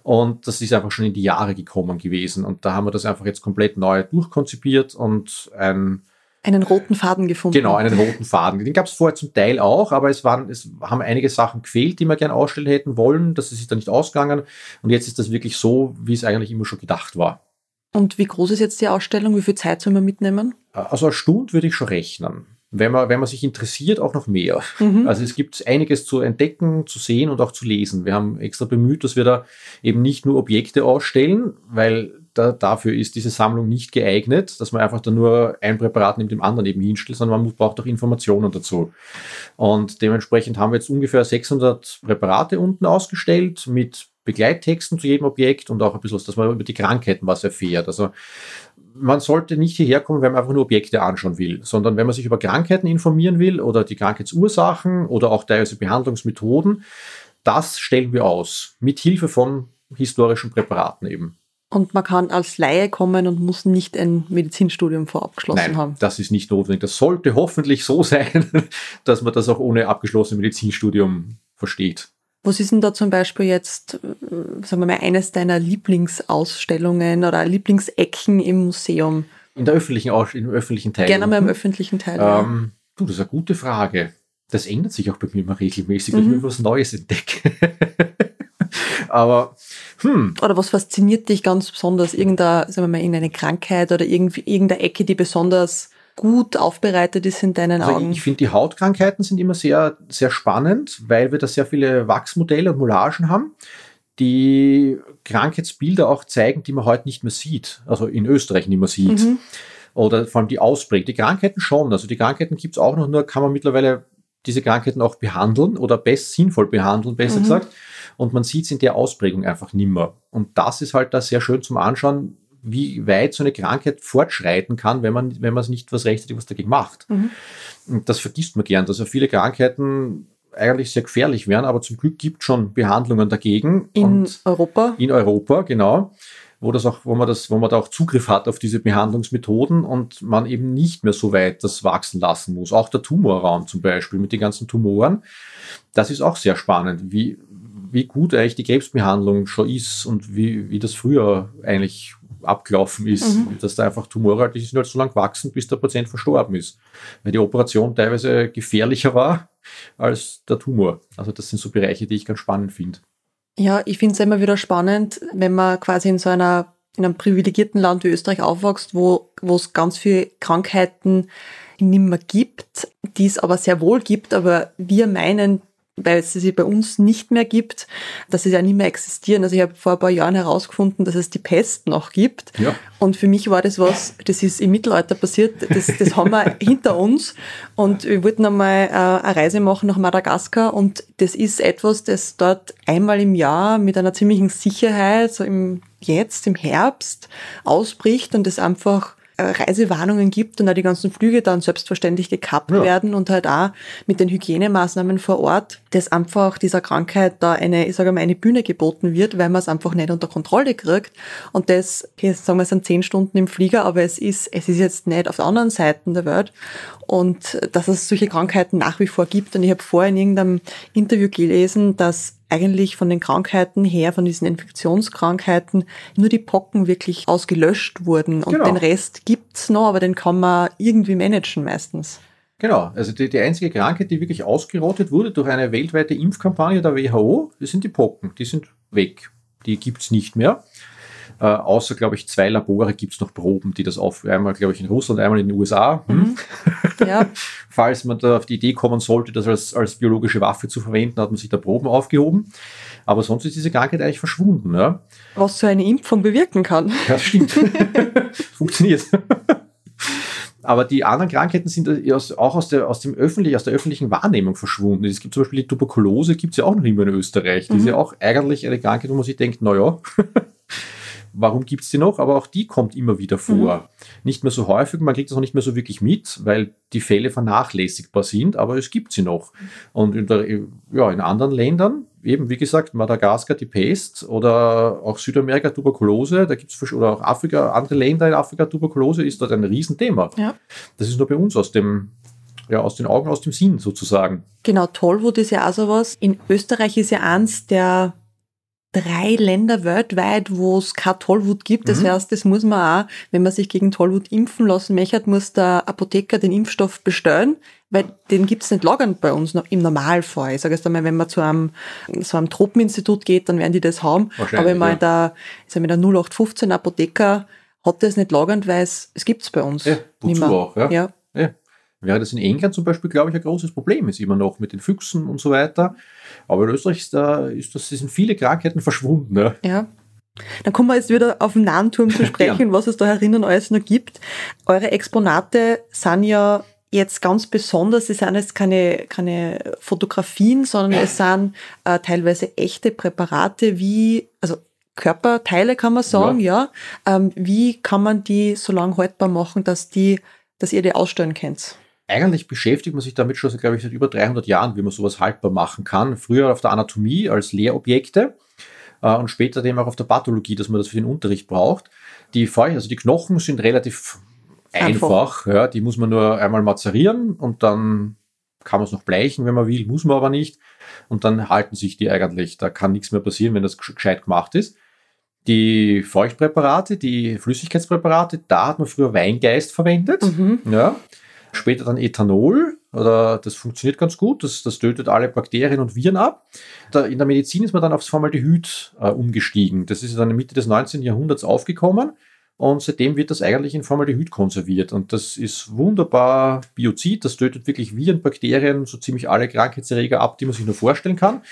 Und das ist einfach schon in die Jahre gekommen gewesen. Und da haben wir das einfach jetzt komplett neu durchkonzipiert und ein einen roten Faden gefunden. Genau, einen roten Faden. Den gab es vorher zum Teil auch, aber es, waren, es haben einige Sachen gefehlt, die wir gerne ausstellen hätten wollen. Das ist dann nicht ausgegangen. Und jetzt ist das wirklich so, wie es eigentlich immer schon gedacht war. Und wie groß ist jetzt die Ausstellung? Wie viel Zeit soll man mitnehmen? Also eine Stunde würde ich schon rechnen. wenn man, wenn man sich interessiert, auch noch mehr. Mhm. Also es gibt einiges zu entdecken, zu sehen und auch zu lesen. Wir haben extra bemüht, dass wir da eben nicht nur Objekte ausstellen, weil da, dafür ist diese Sammlung nicht geeignet, dass man einfach da nur ein Präparat neben dem anderen eben hinstellt, sondern man braucht auch Informationen dazu. Und dementsprechend haben wir jetzt ungefähr 600 Präparate unten ausgestellt mit Begleittexten zu jedem Objekt und auch ein bisschen, dass man über die Krankheiten was erfährt. Also man sollte nicht hierher kommen, wenn man einfach nur Objekte anschauen will, sondern wenn man sich über Krankheiten informieren will oder die Krankheitsursachen oder auch teilweise Behandlungsmethoden, das stellen wir aus, mit Hilfe von historischen Präparaten eben. Und man kann als Laie kommen und muss nicht ein Medizinstudium vorabgeschlossen Nein, haben. Das ist nicht notwendig. Das sollte hoffentlich so sein, dass man das auch ohne abgeschlossenes Medizinstudium versteht. Was ist denn da zum Beispiel jetzt, äh, sagen wir mal, eines deiner Lieblingsausstellungen oder Lieblingsecken im Museum? In der öffentlichen, im öffentlichen Teil. Gerne mal im öffentlichen Teil. Ähm, du, das ist eine gute Frage. Das ändert sich auch bei mir immer regelmäßig, dass mhm. ich was Neues entdecke. Aber hm. Oder was fasziniert dich ganz besonders? Irgendeine, sagen wir mal, irgendeine Krankheit oder irgendwie, irgendeine Ecke, die besonders gut aufbereitet ist in deinen also Augen? Ich finde, die Hautkrankheiten sind immer sehr, sehr spannend, weil wir da sehr viele Wachsmodelle und Moulagen haben, die Krankheitsbilder auch zeigen, die man heute nicht mehr sieht, also in Österreich nicht mehr sieht. Mhm. Oder vor allem die Ausprägung. Die Krankheiten schon. Also die Krankheiten gibt es auch noch, nur kann man mittlerweile diese Krankheiten auch behandeln oder best sinnvoll behandeln, besser mhm. gesagt. Und man sieht es in der Ausprägung einfach nimmer. Und das ist halt da sehr schön zum Anschauen, wie weit so eine Krankheit fortschreiten kann, wenn man, wenn man nicht was rechtzeitig was dagegen macht. Mhm. Und das vergisst man gern, dass ja viele Krankheiten eigentlich sehr gefährlich wären, aber zum Glück gibt es schon Behandlungen dagegen. In Europa? In Europa, genau. Wo, das auch, wo, man das, wo man da auch Zugriff hat auf diese Behandlungsmethoden und man eben nicht mehr so weit das wachsen lassen muss. Auch der Tumorraum zum Beispiel mit den ganzen Tumoren. Das ist auch sehr spannend, wie, wie gut eigentlich die Krebsbehandlung schon ist und wie, wie das früher eigentlich abgelaufen ist, mhm. dass da einfach Tumore halt, die sind halt so lange gewachsen, bis der Patient verstorben ist. Weil die Operation teilweise gefährlicher war als der Tumor. Also das sind so Bereiche, die ich ganz spannend finde. Ja, ich finde es immer wieder spannend, wenn man quasi in so einer in einem privilegierten Land wie Österreich aufwächst, wo wo es ganz viele Krankheiten nimmer gibt, die es aber sehr wohl gibt, aber wir meinen, weil es sie bei uns nicht mehr gibt, dass sie ja nicht mehr existieren. Also ich habe vor ein paar Jahren herausgefunden, dass es die Pest noch gibt. Ja. Und für mich war das was, das ist im Mittelalter passiert, das, das haben wir hinter uns. Und wir wollten einmal äh, eine Reise machen nach Madagaskar und das ist etwas, das dort einmal im Jahr mit einer ziemlichen Sicherheit, so im jetzt, im Herbst, ausbricht und das einfach Reisewarnungen gibt und auch die ganzen Flüge dann selbstverständlich gekappt ja. werden und halt auch mit den Hygienemaßnahmen vor Ort, dass einfach dieser Krankheit da eine, ich sage mal, eine Bühne geboten wird, weil man es einfach nicht unter Kontrolle kriegt. Und das, okay, sagen wir, es sind zehn Stunden im Flieger, aber es ist, es ist jetzt nicht auf der anderen Seite der Welt. Und dass es solche Krankheiten nach wie vor gibt. Und ich habe vorher in irgendeinem Interview gelesen, dass eigentlich von den Krankheiten her, von diesen Infektionskrankheiten, nur die Pocken wirklich ausgelöscht wurden. Und genau. den Rest gibt's noch, aber den kann man irgendwie managen meistens. Genau, also die, die einzige Krankheit, die wirklich ausgerottet wurde durch eine weltweite Impfkampagne der WHO, das sind die Pocken. Die sind weg. Die gibt's nicht mehr. Äh, außer, glaube ich, zwei Labore gibt es noch Proben, die das auf, einmal, glaube ich, in Russland, einmal in den USA. Hm? Mhm. Ja. Falls man da auf die Idee kommen sollte, das als, als biologische Waffe zu verwenden, hat man sich da Proben aufgehoben. Aber sonst ist diese Krankheit eigentlich verschwunden. Ja? Was so eine Impfung bewirken kann. Ja, das stimmt. Funktioniert. Aber die anderen Krankheiten sind auch aus der, aus, dem öffentlich, aus der öffentlichen Wahrnehmung verschwunden. Es gibt zum Beispiel die Tuberkulose, gibt es ja auch noch immer in Österreich. Die mhm. ist ja auch eigentlich eine Krankheit, wo man sich denkt, naja, warum gibt es die noch? Aber auch die kommt immer wieder vor. Mhm. Nicht mehr so häufig, man kriegt es auch nicht mehr so wirklich mit, weil die Fälle vernachlässigbar sind, aber es gibt sie noch. Und in, der, ja, in anderen Ländern, eben wie gesagt, Madagaskar die Pest oder auch Südamerika Tuberkulose, da gibt es oder auch Afrika, andere Länder in Afrika Tuberkulose ist dort ein Riesenthema. Ja. Das ist nur bei uns aus dem ja, aus den Augen, aus dem Sinn sozusagen. Genau, Tollwut ist ja auch sowas. In Österreich ist ja eins der drei Länder weltweit, wo es kein Tollwut gibt. Das mhm. heißt, das muss man auch, wenn man sich gegen Tollwut impfen lassen möchte, muss der Apotheker den Impfstoff bestellen, weil den gibt's nicht lagernd bei uns im Normalfall. Ich sage jetzt einmal, wenn man zu einem, so einem Tropeninstitut geht, dann werden die das haben. Aber wenn man ja. da, ich sag mal, der 0815 Apotheker hat das nicht lagernd, weil es, es gibt's bei uns. Ja, wozu auch, ja. ja. Während das in England zum Beispiel, glaube ich, ein großes Problem ist, immer noch mit den Füchsen und so weiter. Aber in Österreich ist da, ist das, sind viele Krankheiten verschwunden. Ja. ja. Dann kommen wir jetzt wieder auf den Nahenturm zu sprechen, ja. was es da herinnen alles noch gibt. Eure Exponate sind ja jetzt ganz besonders, es sind jetzt keine, keine Fotografien, sondern es sind äh, teilweise echte Präparate wie, also Körperteile kann man sagen, ja. ja. Ähm, wie kann man die so lange haltbar machen, dass die, dass ihr die ausstellen könnt? Eigentlich beschäftigt man sich damit schon, glaube ich, seit über 300 Jahren, wie man sowas haltbar machen kann. Früher auf der Anatomie als Lehrobjekte äh, und später eben auch auf der Pathologie, dass man das für den Unterricht braucht. Die also die Knochen sind relativ einfach. einfach. Ja, die muss man nur einmal mazerieren und dann kann man es noch bleichen, wenn man will, muss man aber nicht. Und dann halten sich die eigentlich. Da kann nichts mehr passieren, wenn das gescheit gemacht ist. Die Feuchtpräparate, die Flüssigkeitspräparate, da hat man früher Weingeist verwendet. Mhm. Ja. Später dann Ethanol, oder das funktioniert ganz gut, das, das tötet alle Bakterien und Viren ab. Da, in der Medizin ist man dann aufs Formaldehyd äh, umgestiegen. Das ist dann Mitte des 19. Jahrhunderts aufgekommen und seitdem wird das eigentlich in Formaldehyd konserviert. Und das ist wunderbar Biozid. Das tötet wirklich Viren, Bakterien, so ziemlich alle Krankheitserreger ab, die man sich nur vorstellen kann.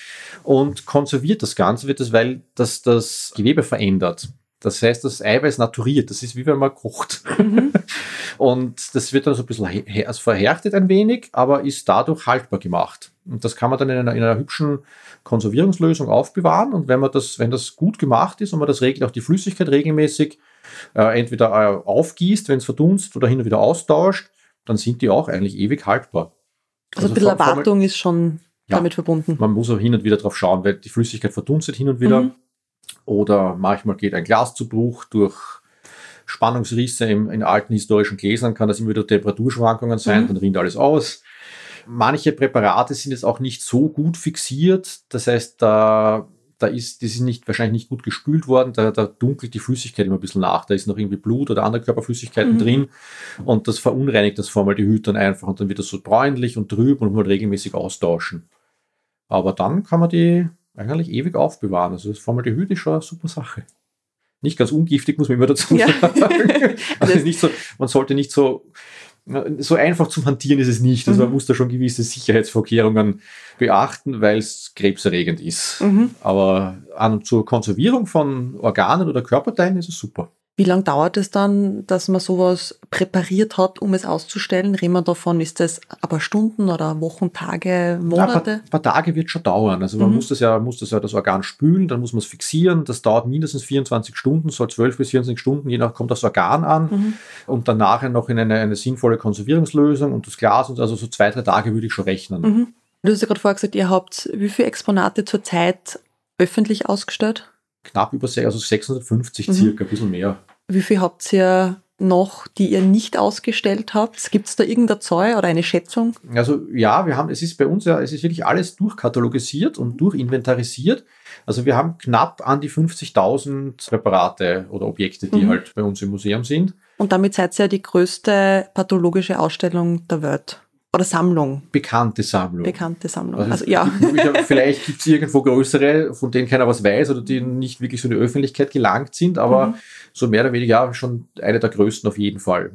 Und konserviert das Ganze, wird das, weil das das Gewebe verändert. Das heißt, das Eiweiß naturiert. Das ist wie wenn man kocht. Mhm. Und das wird dann so ein bisschen also verhärtet ein wenig, aber ist dadurch haltbar gemacht. Und das kann man dann in einer, in einer hübschen Konservierungslösung aufbewahren. Und wenn man das, wenn das gut gemacht ist und man das regelt, auch die Flüssigkeit regelmäßig äh, entweder äh, aufgießt, wenn es verdunst oder hin und wieder austauscht, dann sind die auch eigentlich ewig haltbar. Also, also ein bisschen Erwartung ist schon ja, damit verbunden. Man muss auch hin und wieder drauf schauen, weil die Flüssigkeit verdunstet hin und wieder. Mhm. Oder manchmal geht ein Glas zu Bruch durch Spannungsrisse im, in alten historischen Gläsern, kann das immer wieder Temperaturschwankungen sein, mhm. dann rinnt alles aus. Manche Präparate sind jetzt auch nicht so gut fixiert. Das heißt, da da ist, das ist nicht, wahrscheinlich nicht gut gespült worden, da, da dunkelt die Flüssigkeit immer ein bisschen nach. Da ist noch irgendwie Blut oder andere Körperflüssigkeiten mhm. drin und das verunreinigt das Formaldehyd dann einfach und dann wird das so bräunlich und trüb und muss man regelmäßig austauschen. Aber dann kann man die eigentlich ewig aufbewahren. Also das Formaldehyd ist schon eine super Sache. Nicht ganz ungiftig, muss man immer dazu sagen. Ja. also nicht so, man sollte nicht so so einfach zum Hantieren ist es nicht. Also mhm. man muss da schon gewisse Sicherheitsvorkehrungen beachten, weil es krebserregend ist. Mhm. Aber an zur Konservierung von Organen oder Körperteilen ist es super. Wie lange dauert es dann, dass man sowas präpariert hat, um es auszustellen? Reden wir davon, ist das aber Stunden oder Wochen, Tage, Monate? ein paar, paar, Tage wird schon dauern. Also man mhm. muss das ja, muss das ja das Organ spülen, dann muss man es fixieren. Das dauert mindestens 24 Stunden, soll 12 bis 24 Stunden, je nach kommt das Organ an. Mhm. Und dann nachher noch in eine, eine sinnvolle Konservierungslösung und das Glas und also so zwei, drei Tage würde ich schon rechnen. Mhm. Du hast ja gerade vorher gesagt, ihr habt wie viele Exponate zurzeit öffentlich ausgestellt? Knapp über also 650 mhm. circa, ein bisschen mehr. Wie viel habt ihr noch, die ihr nicht ausgestellt habt? Gibt es da irgendeine Zahl oder eine Schätzung? Also ja, wir haben, es ist bei uns ja, es ist wirklich alles durchkatalogisiert und durchinventarisiert. Also wir haben knapp an die 50.000 Präparate oder Objekte, die mhm. halt bei uns im Museum sind. Und damit seid ihr ja die größte pathologische Ausstellung der Welt. Oder Sammlung. Bekannte Sammlung. Bekannte Sammlung. Also, also ja. vielleicht gibt es irgendwo größere, von denen keiner was weiß oder die nicht wirklich so in die Öffentlichkeit gelangt sind, aber mhm. so mehr oder weniger schon eine der größten auf jeden Fall.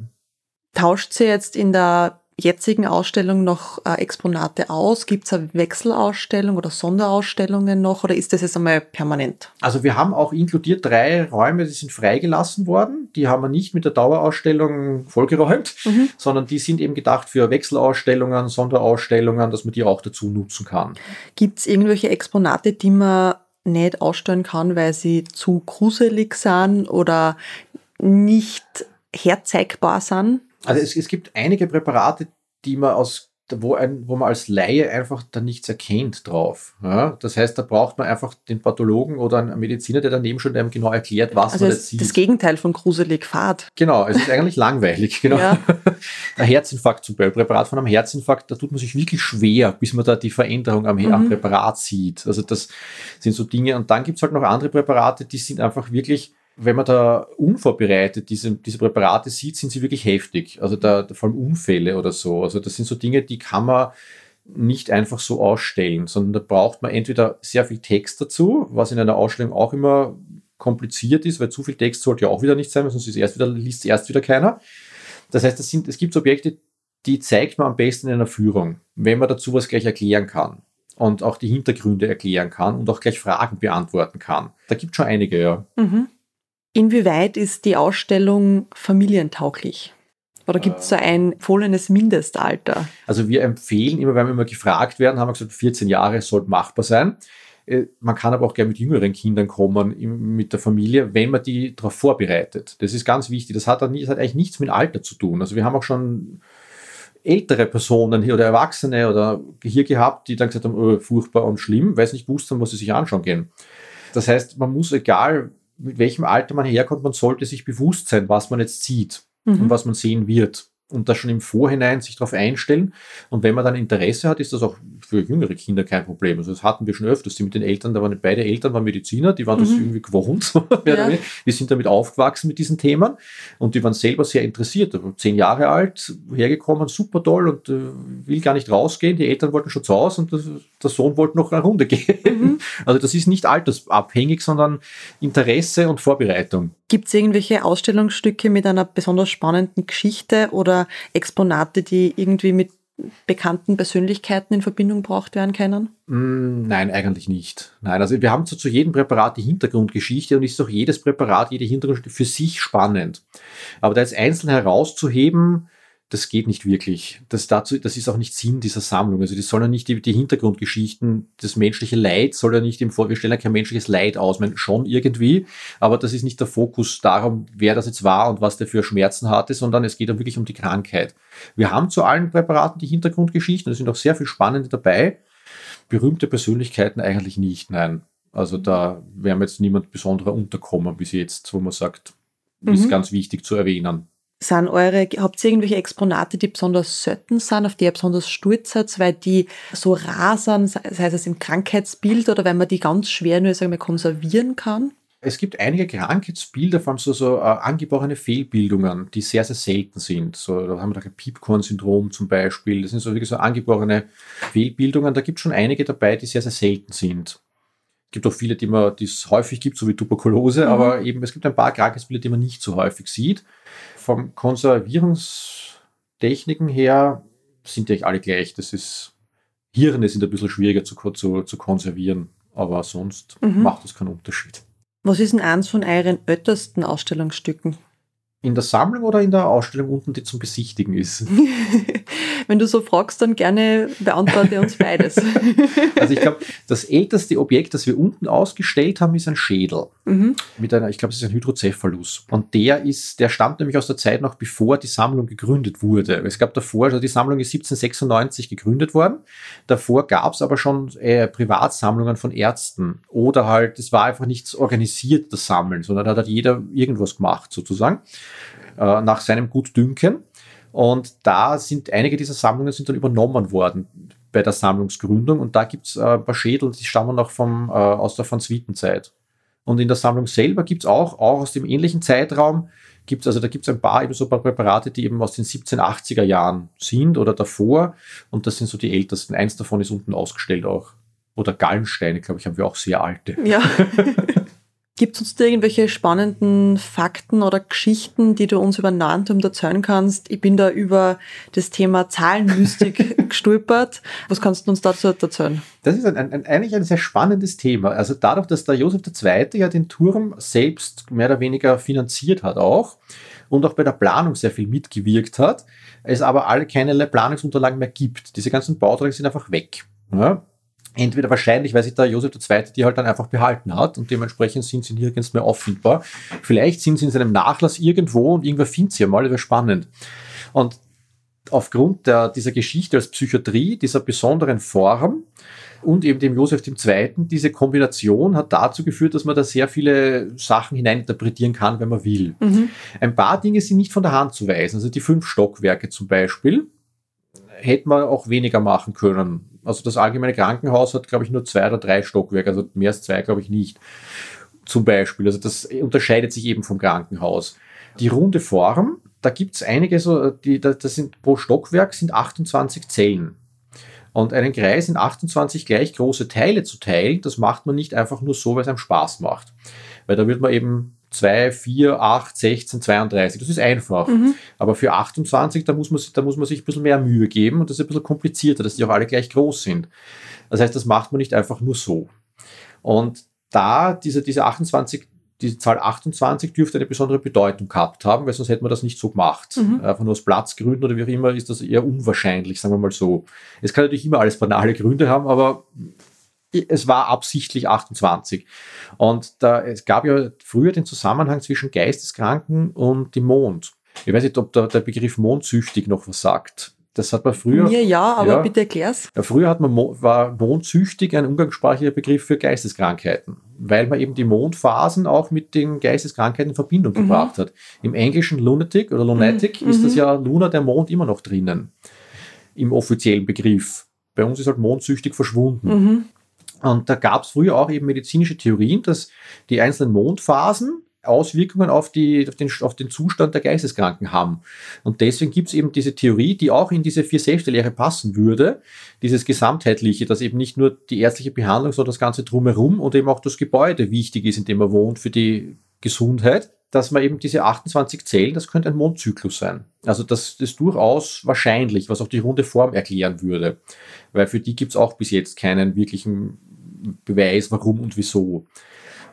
Tauscht sie jetzt in der jetzigen Ausstellung noch äh, Exponate aus? Gibt es eine Wechselausstellung oder Sonderausstellungen noch oder ist das jetzt einmal permanent? Also wir haben auch inkludiert drei Räume, die sind freigelassen worden. Die haben wir nicht mit der Dauerausstellung vollgeräumt, mhm. sondern die sind eben gedacht für Wechselausstellungen, Sonderausstellungen, dass man die auch dazu nutzen kann. Gibt es irgendwelche Exponate, die man nicht ausstellen kann, weil sie zu gruselig sind oder nicht herzeigbar sind? Also es, es gibt einige Präparate, die man aus wo, ein, wo man als Laie einfach da nichts erkennt drauf. Ja? Das heißt, da braucht man einfach den Pathologen oder einen Mediziner, der daneben schon einem genau erklärt, was also man jetzt sieht. Das Gegenteil von gruselig Fahrt. Genau, es ist eigentlich langweilig. Genau. Ja. Ein Herzinfarkt zum Beispiel, Präparat von einem Herzinfarkt, da tut man sich wirklich schwer, bis man da die Veränderung am, mhm. am Präparat sieht. Also das sind so Dinge. Und dann gibt es halt noch andere Präparate, die sind einfach wirklich wenn man da unvorbereitet diese, diese Präparate sieht, sind sie wirklich heftig. Also da, vor allem Unfälle oder so. Also das sind so Dinge, die kann man nicht einfach so ausstellen, sondern da braucht man entweder sehr viel Text dazu, was in einer Ausstellung auch immer kompliziert ist, weil zu viel Text sollte ja auch wieder nicht sein, sonst ist erst wieder, liest erst wieder keiner. Das heißt, es, sind, es gibt Objekte, die zeigt man am besten in einer Führung, wenn man dazu was gleich erklären kann und auch die Hintergründe erklären kann und auch gleich Fragen beantworten kann. Da gibt es schon einige, ja. Mhm. Inwieweit ist die Ausstellung familientauglich? Oder gibt es da ein empfohlenes Mindestalter? Also wir empfehlen immer, wenn wir immer gefragt werden, haben wir gesagt, 14 Jahre sollte machbar sein. Äh, man kann aber auch gerne mit jüngeren Kindern kommen, mit der Familie, wenn man die darauf vorbereitet. Das ist ganz wichtig. Das hat, das hat eigentlich nichts mit Alter zu tun. Also wir haben auch schon ältere Personen hier oder Erwachsene oder hier gehabt, die dann gesagt haben, oh, furchtbar und schlimm, weil sie nicht wussten, was sie sich anschauen gehen. Das heißt, man muss, egal mit welchem Alter man herkommt, man sollte sich bewusst sein, was man jetzt sieht mhm. und was man sehen wird und das schon im Vorhinein sich darauf einstellen. Und wenn man dann Interesse hat, ist das auch für jüngere Kinder kein Problem. Also das hatten wir schon öfters, die mit den Eltern, da waren beide Eltern waren Mediziner, die waren mhm. das irgendwie gewohnt. ja. Die sind damit aufgewachsen mit diesen Themen und die waren selber sehr interessiert. Also zehn Jahre alt, hergekommen, super toll und äh, will gar nicht rausgehen. Die Eltern wollten schon zu Hause und das, der Sohn wollte noch eine Runde gehen. Mhm. Also das ist nicht altersabhängig, sondern Interesse und Vorbereitung. Gibt es irgendwelche Ausstellungsstücke mit einer besonders spannenden Geschichte oder Exponate, die irgendwie mit bekannten Persönlichkeiten in Verbindung gebracht werden können? Mm, nein, eigentlich nicht. Nein, also wir haben so zu jedem Präparat die Hintergrundgeschichte und ist auch jedes Präparat, jede Hintergrundgeschichte für sich spannend. Aber da jetzt einzeln herauszuheben, das geht nicht wirklich. Das, dazu, das ist auch nicht Sinn dieser Sammlung. Also die sollen ja nicht die, die Hintergrundgeschichten, das menschliche Leid soll ja nicht im Vor, wir stellen ja kein menschliches Leid aus, meine, schon irgendwie, aber das ist nicht der Fokus darum, wer das jetzt war und was der für Schmerzen hatte, sondern es geht dann wirklich um die Krankheit. Wir haben zu allen Präparaten die Hintergrundgeschichten, es sind auch sehr viel Spannende dabei. Berühmte Persönlichkeiten eigentlich nicht, nein. Also da wäre mir jetzt niemand besonderer unterkommen bis jetzt, wo man sagt, mhm. ist ganz wichtig zu erwähnen. Sind eure, habt ihr irgendwelche Exponate, die besonders selten sind, auf die ihr besonders stolz seid, weil die so rar sind, sei es im Krankheitsbild oder wenn man die ganz schwer nur sagen wir, konservieren kann? Es gibt einige Krankheitsbilder, vor allem so, so äh, angeborene Fehlbildungen, die sehr, sehr selten sind. So, da haben wir da Piepkorn-Syndrom zum Beispiel. Das sind so wirklich so angeborene Fehlbildungen. Da gibt es schon einige dabei, die sehr, sehr selten sind. Es gibt auch viele, die man, die es häufig gibt, so wie Tuberkulose, mhm. aber eben es gibt ein paar Krankheitsbilder, die man nicht so häufig sieht vom Konservierungstechniken her sind die eigentlich alle gleich. Das ist, Hirne sind ein bisschen schwieriger zu, zu, zu konservieren, aber sonst mhm. macht das keinen Unterschied. Was ist denn eins von euren ältesten Ausstellungsstücken? In der Sammlung oder in der Ausstellung unten, die zum Besichtigen ist? Wenn du so fragst, dann gerne beantworte uns beides. also ich glaube, das älteste Objekt, das wir unten ausgestellt haben, ist ein Schädel. Mhm. Mit einer, ich glaube, es ist ein Hydrocephalus. Und der ist, der stammt nämlich aus der Zeit noch, bevor die Sammlung gegründet wurde. Es gab davor, also die Sammlung ist 1796 gegründet worden. Davor gab es aber schon äh, Privatsammlungen von Ärzten. Oder halt, es war einfach nichts organisiert, das Sammeln, sondern da hat jeder irgendwas gemacht, sozusagen äh, nach seinem Gutdünken. Und da sind einige dieser Sammlungen sind dann übernommen worden bei der Sammlungsgründung. Und da gibt es äh, ein paar Schädel, die stammen noch vom, äh, aus der Van Swieten-Zeit. Und in der Sammlung selber gibt es auch, auch aus dem ähnlichen Zeitraum, gibt's, also da gibt es ein paar eben so ein paar Präparate, die eben aus den 1780er Jahren sind oder davor. Und das sind so die ältesten. Eins davon ist unten ausgestellt auch. Oder Gallensteine, glaube ich, haben wir auch sehr alte. Ja. Gibt es uns da irgendwelche spannenden Fakten oder Geschichten, die du uns über Nantum erzählen kannst? Ich bin da über das Thema Zahlenmystik gestolpert. Was kannst du uns dazu erzählen? Das ist ein, ein, eigentlich ein sehr spannendes Thema. Also dadurch, dass der Josef II. ja den Turm selbst mehr oder weniger finanziert hat auch und auch bei der Planung sehr viel mitgewirkt hat, es aber alle keinerlei Planungsunterlagen mehr gibt. Diese ganzen Bauträge sind einfach weg. Ja? Entweder wahrscheinlich, weil sich der Josef II. die halt dann einfach behalten hat und dementsprechend sind sie nirgends mehr auffindbar. Vielleicht sind sie in seinem Nachlass irgendwo und irgendwer findet sie einmal, das wäre spannend. Und aufgrund der, dieser Geschichte als Psychiatrie, dieser besonderen Form und eben dem Josef II., diese Kombination hat dazu geführt, dass man da sehr viele Sachen hineininterpretieren kann, wenn man will. Mhm. Ein paar Dinge sind nicht von der Hand zu weisen. Also die fünf Stockwerke zum Beispiel hätte man auch weniger machen können also das allgemeine Krankenhaus hat, glaube ich, nur zwei oder drei Stockwerke, also mehr als zwei, glaube ich, nicht. Zum Beispiel. Also das unterscheidet sich eben vom Krankenhaus. Die runde Form, da gibt es einige so, die, das sind pro Stockwerk sind 28 Zellen. Und einen Kreis in 28 gleich große Teile zu teilen, das macht man nicht einfach nur so, weil es einem Spaß macht. Weil da wird man eben 2, 4, 8, 16, 32. Das ist einfach. Mhm. Aber für 28, da muss, man, da muss man sich ein bisschen mehr Mühe geben und das ist ein bisschen komplizierter, dass die auch alle gleich groß sind. Das heißt, das macht man nicht einfach nur so. Und da diese, diese 28, diese Zahl 28 dürfte eine besondere Bedeutung gehabt haben, weil sonst hätte man das nicht so gemacht. Mhm. Einfach nur aus Platzgründen oder wie auch immer ist das eher unwahrscheinlich, sagen wir mal so. Es kann natürlich immer alles banale Gründe haben, aber es war absichtlich 28. Und da, es gab ja früher den Zusammenhang zwischen Geisteskranken und dem Mond. Ich weiß nicht, ob da der Begriff mondsüchtig noch was sagt. Das hat man früher. Mir ja, aber ja, bitte erklär's. Ja, früher hat man, war mondsüchtig ein umgangssprachlicher Begriff für Geisteskrankheiten, weil man eben die Mondphasen auch mit den Geisteskrankheiten in Verbindung mhm. gebracht hat. Im Englischen Lunatic oder Lunatic mhm. ist das mhm. ja Luna, der Mond, immer noch drinnen. Im offiziellen Begriff. Bei uns ist halt mondsüchtig verschwunden. Mhm. Und da gab es früher auch eben medizinische Theorien, dass die einzelnen Mondphasen Auswirkungen auf, die, auf, den, auf den Zustand der Geisteskranken haben. Und deswegen gibt es eben diese Theorie, die auch in diese vier Säfte-Lehre passen würde, dieses Gesamtheitliche, dass eben nicht nur die ärztliche Behandlung, sondern das Ganze drumherum und eben auch das Gebäude wichtig ist, in dem man wohnt für die Gesundheit, dass man eben diese 28 Zellen, das könnte ein Mondzyklus sein. Also das ist durchaus wahrscheinlich, was auch die runde Form erklären würde. Weil für die gibt es auch bis jetzt keinen wirklichen Beweis, warum und wieso.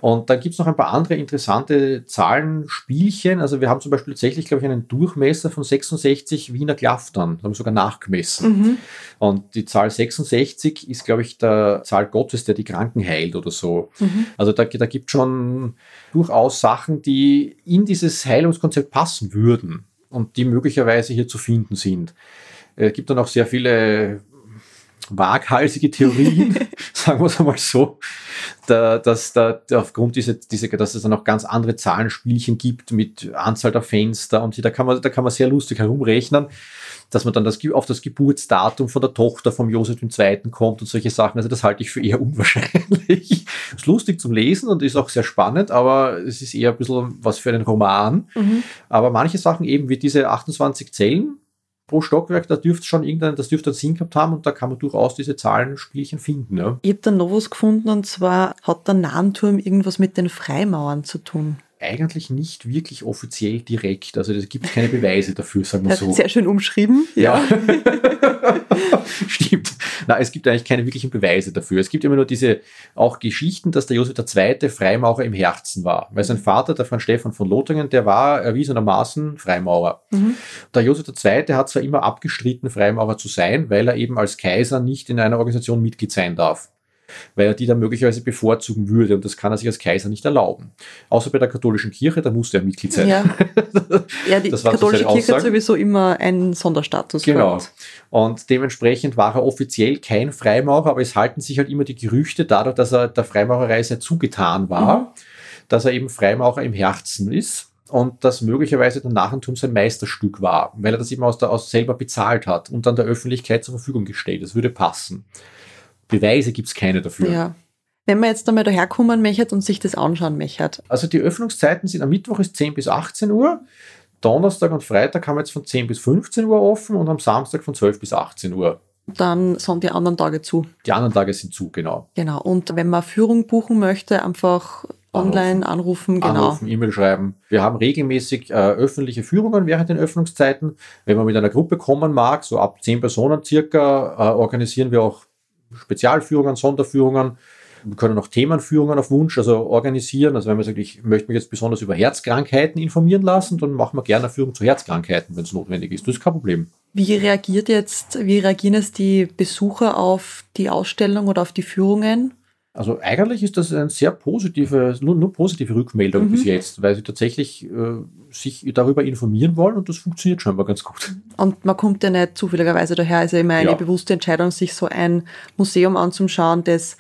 Und dann gibt es noch ein paar andere interessante Zahlenspielchen. Also wir haben zum Beispiel tatsächlich, glaube ich, einen Durchmesser von 66 Wiener Klaftern. Da haben wir sogar nachgemessen. Mhm. Und die Zahl 66 ist, glaube ich, der Zahl Gottes, der die Kranken heilt oder so. Mhm. Also da, da gibt es schon durchaus Sachen, die in dieses Heilungskonzept passen würden und die möglicherweise hier zu finden sind. Es gibt dann auch sehr viele waghalsige Theorien, sagen wir es einmal so, da, dass da aufgrund dieser, dieser, dass es dann auch ganz andere Zahlenspielchen gibt mit Anzahl der Fenster und da kann man, da kann man sehr lustig herumrechnen, dass man dann das, auf das Geburtsdatum von der Tochter vom Josef II. kommt und solche Sachen. Also das halte ich für eher unwahrscheinlich. ist lustig zum Lesen und ist auch sehr spannend, aber es ist eher ein bisschen was für einen Roman. Mhm. Aber manche Sachen eben wie diese 28 Zellen, pro Stockwerk, da dürfte schon irgendein, das dürfte einen Sinn gehabt haben und da kann man durchaus diese Zahlenspielchen finden. Ja. Ich habe dann noch was gefunden und zwar hat der Nahenturm irgendwas mit den Freimauern zu tun eigentlich nicht wirklich offiziell direkt. Also es gibt keine Beweise dafür, sagen wir so. Sehr schön umschrieben. Ja. Stimmt. Na, es gibt eigentlich keine wirklichen Beweise dafür. Es gibt immer nur diese auch Geschichten, dass der Josef II. Freimaurer im Herzen war. Weil sein Vater, der Franz Stefan von Lothringen, der war erwiesenermaßen Freimaurer. Mhm. Der Josef II. hat zwar immer abgestritten, Freimaurer zu sein, weil er eben als Kaiser nicht in einer Organisation Mitglied sein darf weil er die dann möglicherweise bevorzugen würde und das kann er sich als Kaiser nicht erlauben. Außer bei der katholischen Kirche, da musste er Mitglied sein. Ja, ja die katholische Kirche hat sowieso immer einen Sonderstatus. Genau. Und dementsprechend war er offiziell kein Freimaurer, aber es halten sich halt immer die Gerüchte dadurch, dass er der Freimaurerei sehr zugetan war, mhm. dass er eben Freimaurer im Herzen ist und das möglicherweise der Nachentum sein Meisterstück war, weil er das eben aus, der, aus selber bezahlt hat und dann der Öffentlichkeit zur Verfügung gestellt. Das würde passen. Beweise gibt es keine dafür. Ja. Wenn man jetzt einmal daherkommen möchte und sich das anschauen möchte. Also die Öffnungszeiten sind am Mittwoch ist 10 bis 18 Uhr, Donnerstag und Freitag haben wir jetzt von 10 bis 15 Uhr offen und am Samstag von 12 bis 18 Uhr. Dann sind die anderen Tage zu. Die anderen Tage sind zu, genau. Genau. Und wenn man Führung buchen möchte, einfach online anrufen, genau. Anrufen, E-Mail schreiben. Wir haben regelmäßig äh, öffentliche Führungen während den Öffnungszeiten. Wenn man mit einer Gruppe kommen mag, so ab 10 Personen circa, äh, organisieren wir auch Spezialführungen, Sonderführungen. Wir können auch Themenführungen auf Wunsch also organisieren. Also wenn man sagt, ich möchte mich jetzt besonders über Herzkrankheiten informieren lassen, dann machen wir gerne eine Führung zu Herzkrankheiten, wenn es notwendig ist. Das ist kein Problem. Wie reagiert jetzt, wie reagieren jetzt die Besucher auf die Ausstellung oder auf die Führungen? Also eigentlich ist das eine sehr positive, nur, nur positive Rückmeldung mhm. bis jetzt, weil sie tatsächlich äh, sich darüber informieren wollen und das funktioniert scheinbar ganz gut. Und man kommt ja nicht zufälligerweise daher, also immer eine ja. bewusste Entscheidung, sich so ein Museum anzuschauen, das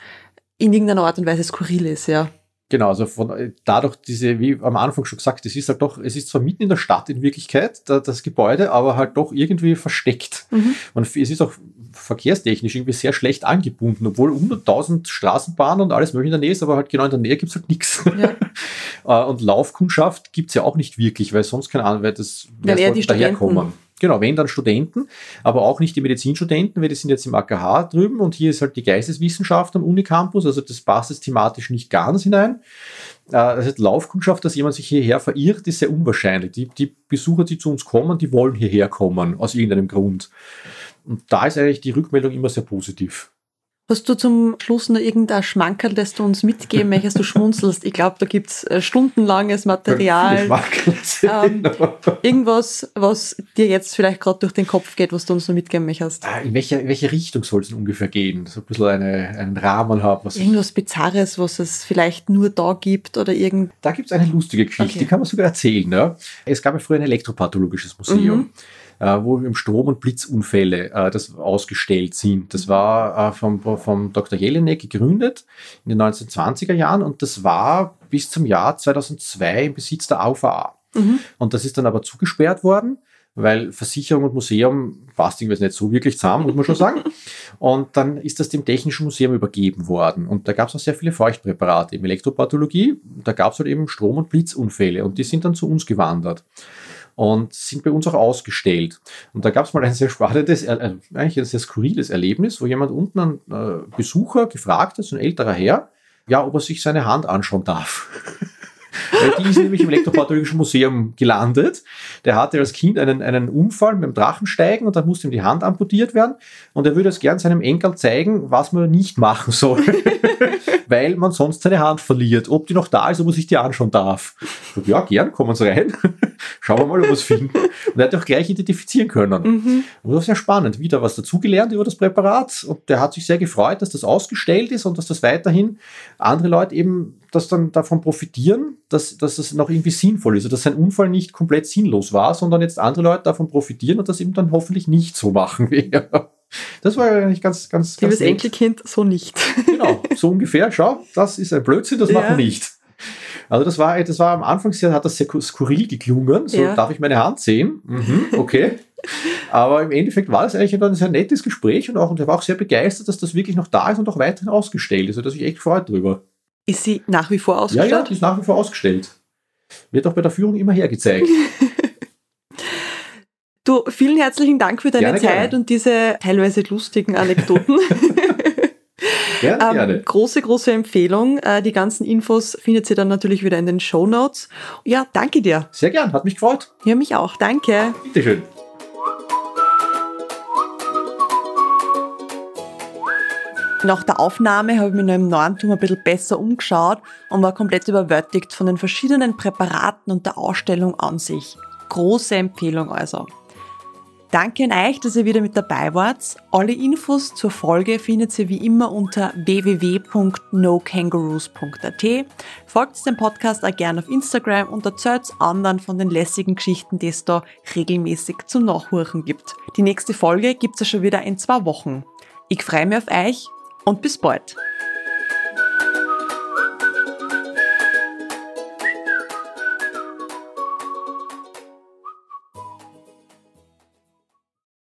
in irgendeiner Art und Weise skurril ist, ja. Genau, also von, dadurch diese, wie am Anfang schon gesagt, es ist halt doch, es ist zwar mitten in der Stadt in Wirklichkeit, da, das Gebäude, aber halt doch irgendwie versteckt. Mhm. Man, es ist auch verkehrstechnisch irgendwie sehr schlecht angebunden, obwohl 100.000 Straßenbahnen und alles mögliche in der Nähe ist, aber halt genau in der Nähe gibt es halt nichts. Ja. Äh, und Laufkundschaft gibt es ja auch nicht wirklich, weil sonst keine Ahnung, weil das wer ja, die daherkommen. Genau, wenn dann Studenten, aber auch nicht die Medizinstudenten, weil die sind jetzt im AKH drüben und hier ist halt die Geisteswissenschaft am Unicampus, also das passt jetzt thematisch nicht ganz hinein. Äh, das heißt, Laufkundschaft, dass jemand sich hierher verirrt, ist sehr unwahrscheinlich. Die, die Besucher, die zu uns kommen, die wollen hierher kommen, aus irgendeinem Grund. Und da ist eigentlich die Rückmeldung immer sehr positiv. Hast du zum Schluss noch irgendein Schmankerl, das du uns mitgeben möchtest? Du schmunzelst. Ich glaube, da gibt's äh, stundenlanges Material. Ähm, irgendwas, was dir jetzt vielleicht gerade durch den Kopf geht, was du uns noch mitgeben möchtest? Ah, in welche, in welche Richtung soll es denn ungefähr gehen? So ein bisschen eine, einen Rahmen haben. Was Irgendwas Bizarres, was es vielleicht nur da gibt oder irgend. Da gibt's eine lustige Geschichte, okay. die kann man sogar erzählen. Ne? Es gab ja früher ein elektropathologisches Museum. Mhm wo im Strom- und Blitzunfälle äh, das ausgestellt sind. Das war äh, vom, vom Dr. Jelinek gegründet in den 1920er Jahren und das war bis zum Jahr 2002 im Besitz der AUVA. Mhm. Und das ist dann aber zugesperrt worden weil Versicherung und Museum passt irgendwie nicht so wirklich zusammen, muss man schon sagen. Und dann ist das dem Technischen Museum übergeben worden. Und da gab es auch sehr viele Feuchtpräparate im Elektropathologie. Da gab es halt eben Strom- und Blitzunfälle und die sind dann zu uns gewandert und sind bei uns auch ausgestellt. Und da gab es mal ein sehr spannendes, äh, eigentlich ein sehr skurriles Erlebnis, wo jemand unten einen äh, Besucher gefragt hat, so ein älterer Herr, ja, ob er sich seine Hand anschauen darf. die ist nämlich im Elektropathologischen Museum gelandet. Der hatte als Kind einen, einen Unfall mit dem Drachensteigen und dann musste ihm die Hand amputiert werden. Und er würde es gern seinem Enkel zeigen, was man nicht machen soll, weil man sonst seine Hand verliert. Ob die noch da ist, ob man sich die anschauen darf. Und ja, gern, kommen Sie rein. Schauen wir mal, ob wir es finden. Und er hat auch gleich identifizieren können. Mhm. Und das war sehr spannend. Wieder was dazugelernt über das Präparat. Und der hat sich sehr gefreut, dass das ausgestellt ist und dass das weiterhin andere Leute eben das dann davon profitieren, dass, dass es noch irgendwie sinnvoll ist, also dass sein Unfall nicht komplett sinnlos war, sondern jetzt andere Leute davon profitieren und das eben dann hoffentlich nicht so machen wie er. Das war eigentlich ganz, ganz, Liebes ganz Enkelkind, so nicht. Genau, so ungefähr. Schau, das ist ein Blödsinn, das ja. machen wir nicht. Also das war, das war am Anfang sehr, hat das sehr skurril geklungen. So, ja. darf ich meine Hand sehen? Mhm, okay. Aber im Endeffekt war es eigentlich ein sehr nettes Gespräch und auch, und er war auch sehr begeistert, dass das wirklich noch da ist und auch weiterhin ausgestellt ist. Also dass ich echt freut drüber. Ist sie nach wie vor ausgestellt? Ja, ja, die ist nach wie vor ausgestellt. Wird auch bei der Führung immer hergezeigt. du, vielen herzlichen Dank für deine gerne, Zeit gerne. und diese teilweise lustigen Anekdoten. gerne, ähm, gerne. Große, große Empfehlung. Äh, die ganzen Infos findet ihr dann natürlich wieder in den Show Notes. Ja, danke dir. Sehr gern, hat mich gefreut. Ja, mich auch. Danke. Bitteschön. Nach der Aufnahme habe ich mich noch im Neuentum ein bisschen besser umgeschaut und war komplett überwältigt von den verschiedenen Präparaten und der Ausstellung an sich. Große Empfehlung also. Danke an euch, dass ihr wieder mit dabei wart. Alle Infos zur Folge findet ihr wie immer unter www.nokangaroos.at. Folgt dem Podcast auch gerne auf Instagram und erzählt anderen von den lässigen Geschichten, die es da regelmäßig zum Nachhören gibt. Die nächste Folge gibt es ja schon wieder in zwei Wochen. Ich freue mich auf euch und bis bald.